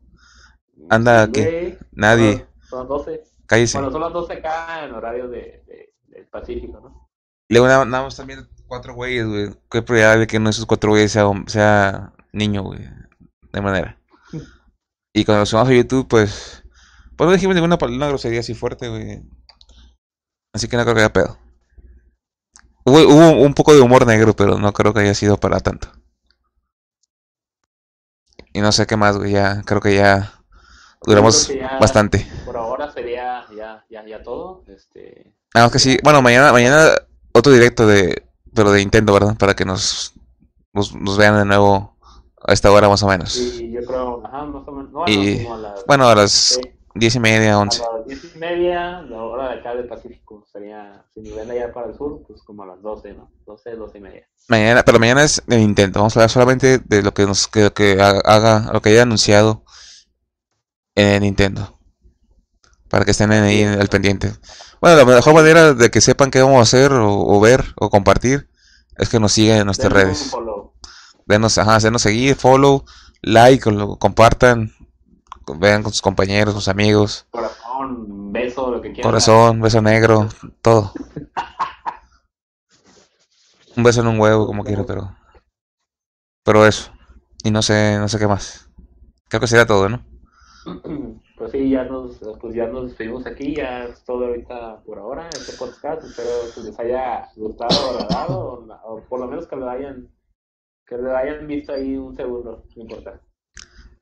anda. Güey, nadie. Son, son 12. Cállese. Bueno, son las 12 acá en horario de, de- del Pacífico, ¿no? Luego nada, nada más también cuatro güeyes, güey. Qué probabilidad que uno de esos cuatro güeyes sea, sea niño, güey. De manera. Y cuando lo subamos a YouTube, pues. Pues no dijimos ninguna una grosería así fuerte, güey. Así que no creo que haya pedo. Hubo, hubo un poco de humor negro, pero no creo que haya sido para tanto. Y no sé qué más, güey. Ya, creo que ya duramos Creo que ya- bastante. Por ahora sería ya, ya, ya todo. Este, más que sí. Bueno, mañana, mañana otro directo de, pero de Nintendo, ¿verdad? Para que nos, nos, nos vean de nuevo a esta hora más o menos. y yo creo, ajá, más o menos. No, Y- no, a las, Bueno, a las sí, diez y media, a once. las 10 y media, la hora de acá del Pacífico. Sería, si nos ven allá para el sur, pues como a las 12, ¿no? 12, 12 y media. Mañana, pero mañana es de Nintendo. Vamos a hablar solamente de lo que nos que, que ha- haga, lo que haya anunciado en Nintendo. Para que estén ahí al pendiente. Bueno, la mejor manera de que sepan qué vamos a hacer o, o ver o compartir es que nos sigan en nuestras Denos un redes. follow. Denos, ajá, hacernos seguir, follow, like, lo- compartan, vean con sus compañeros, sus amigos, Corazón, beso, lo que quieran. corazón, beso negro, todo. Un beso en un huevo, como quiera, pero. Pero eso. Y no sé, no sé qué más. Creo que sería todo, ¿no? Pues sí, ya nos, pues ya nos despedimos aquí, ya es todo ahorita por ahora, este podcast, espero que les haya gustado o agradado, o, o por lo menos que lo hayan, que lo hayan visto ahí un segundo, no importa.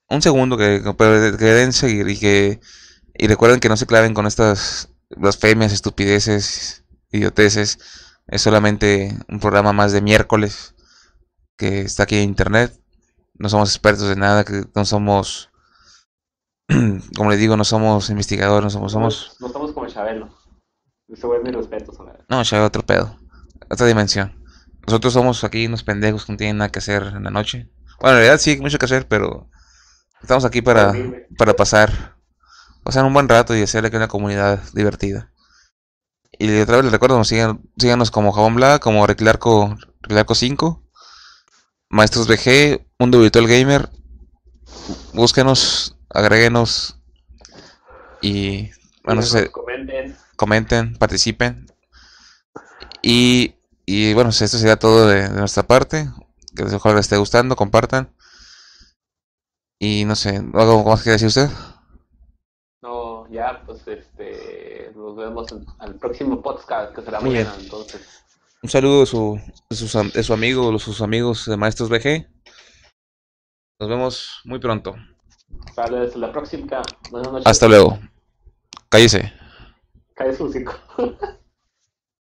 Un segundo que, pero que den seguir y que. Y recuerden que no se claven con estas blasfemias, estupideces, idioteces. Es solamente un programa más de miércoles que está aquí en internet. No somos expertos de nada, que no somos, como les digo, no somos investigadores, no somos, somos, No somos como Chabelo. Respetos, a la verdad. no, ya otro pedo, otra dimensión. Nosotros somos aquí unos pendejos que no tienen nada que hacer en la noche. Bueno, en realidad sí hay mucho que hacer, pero estamos aquí para, para pasar, pasar un buen rato y hacer aquí una comunidad divertida. Y otra vez les recuerdo, nos sigan, síganos como Jabón Bla, como Reclarco, Reclarco 5, Maestros BG, Mundo Virtual Gamer. Búsquenos, agréguenos y bueno, Y se- nos comenten. comenten, participen. Y, y bueno, esto sería todo de, de nuestra parte. Que les ojalá les esté gustando, compartan. Y no sé, ¿algo más que decir usted? No, ya, pues este, nos vemos en, al próximo podcast, que será Muy mañana, entonces. Un saludo de su, de am- de su amigo, de sus amigos de Maestros BG. Nos vemos muy pronto. Sale, hasta la próxima. Buenas noches. Hasta luego. Cállese. Su hocico.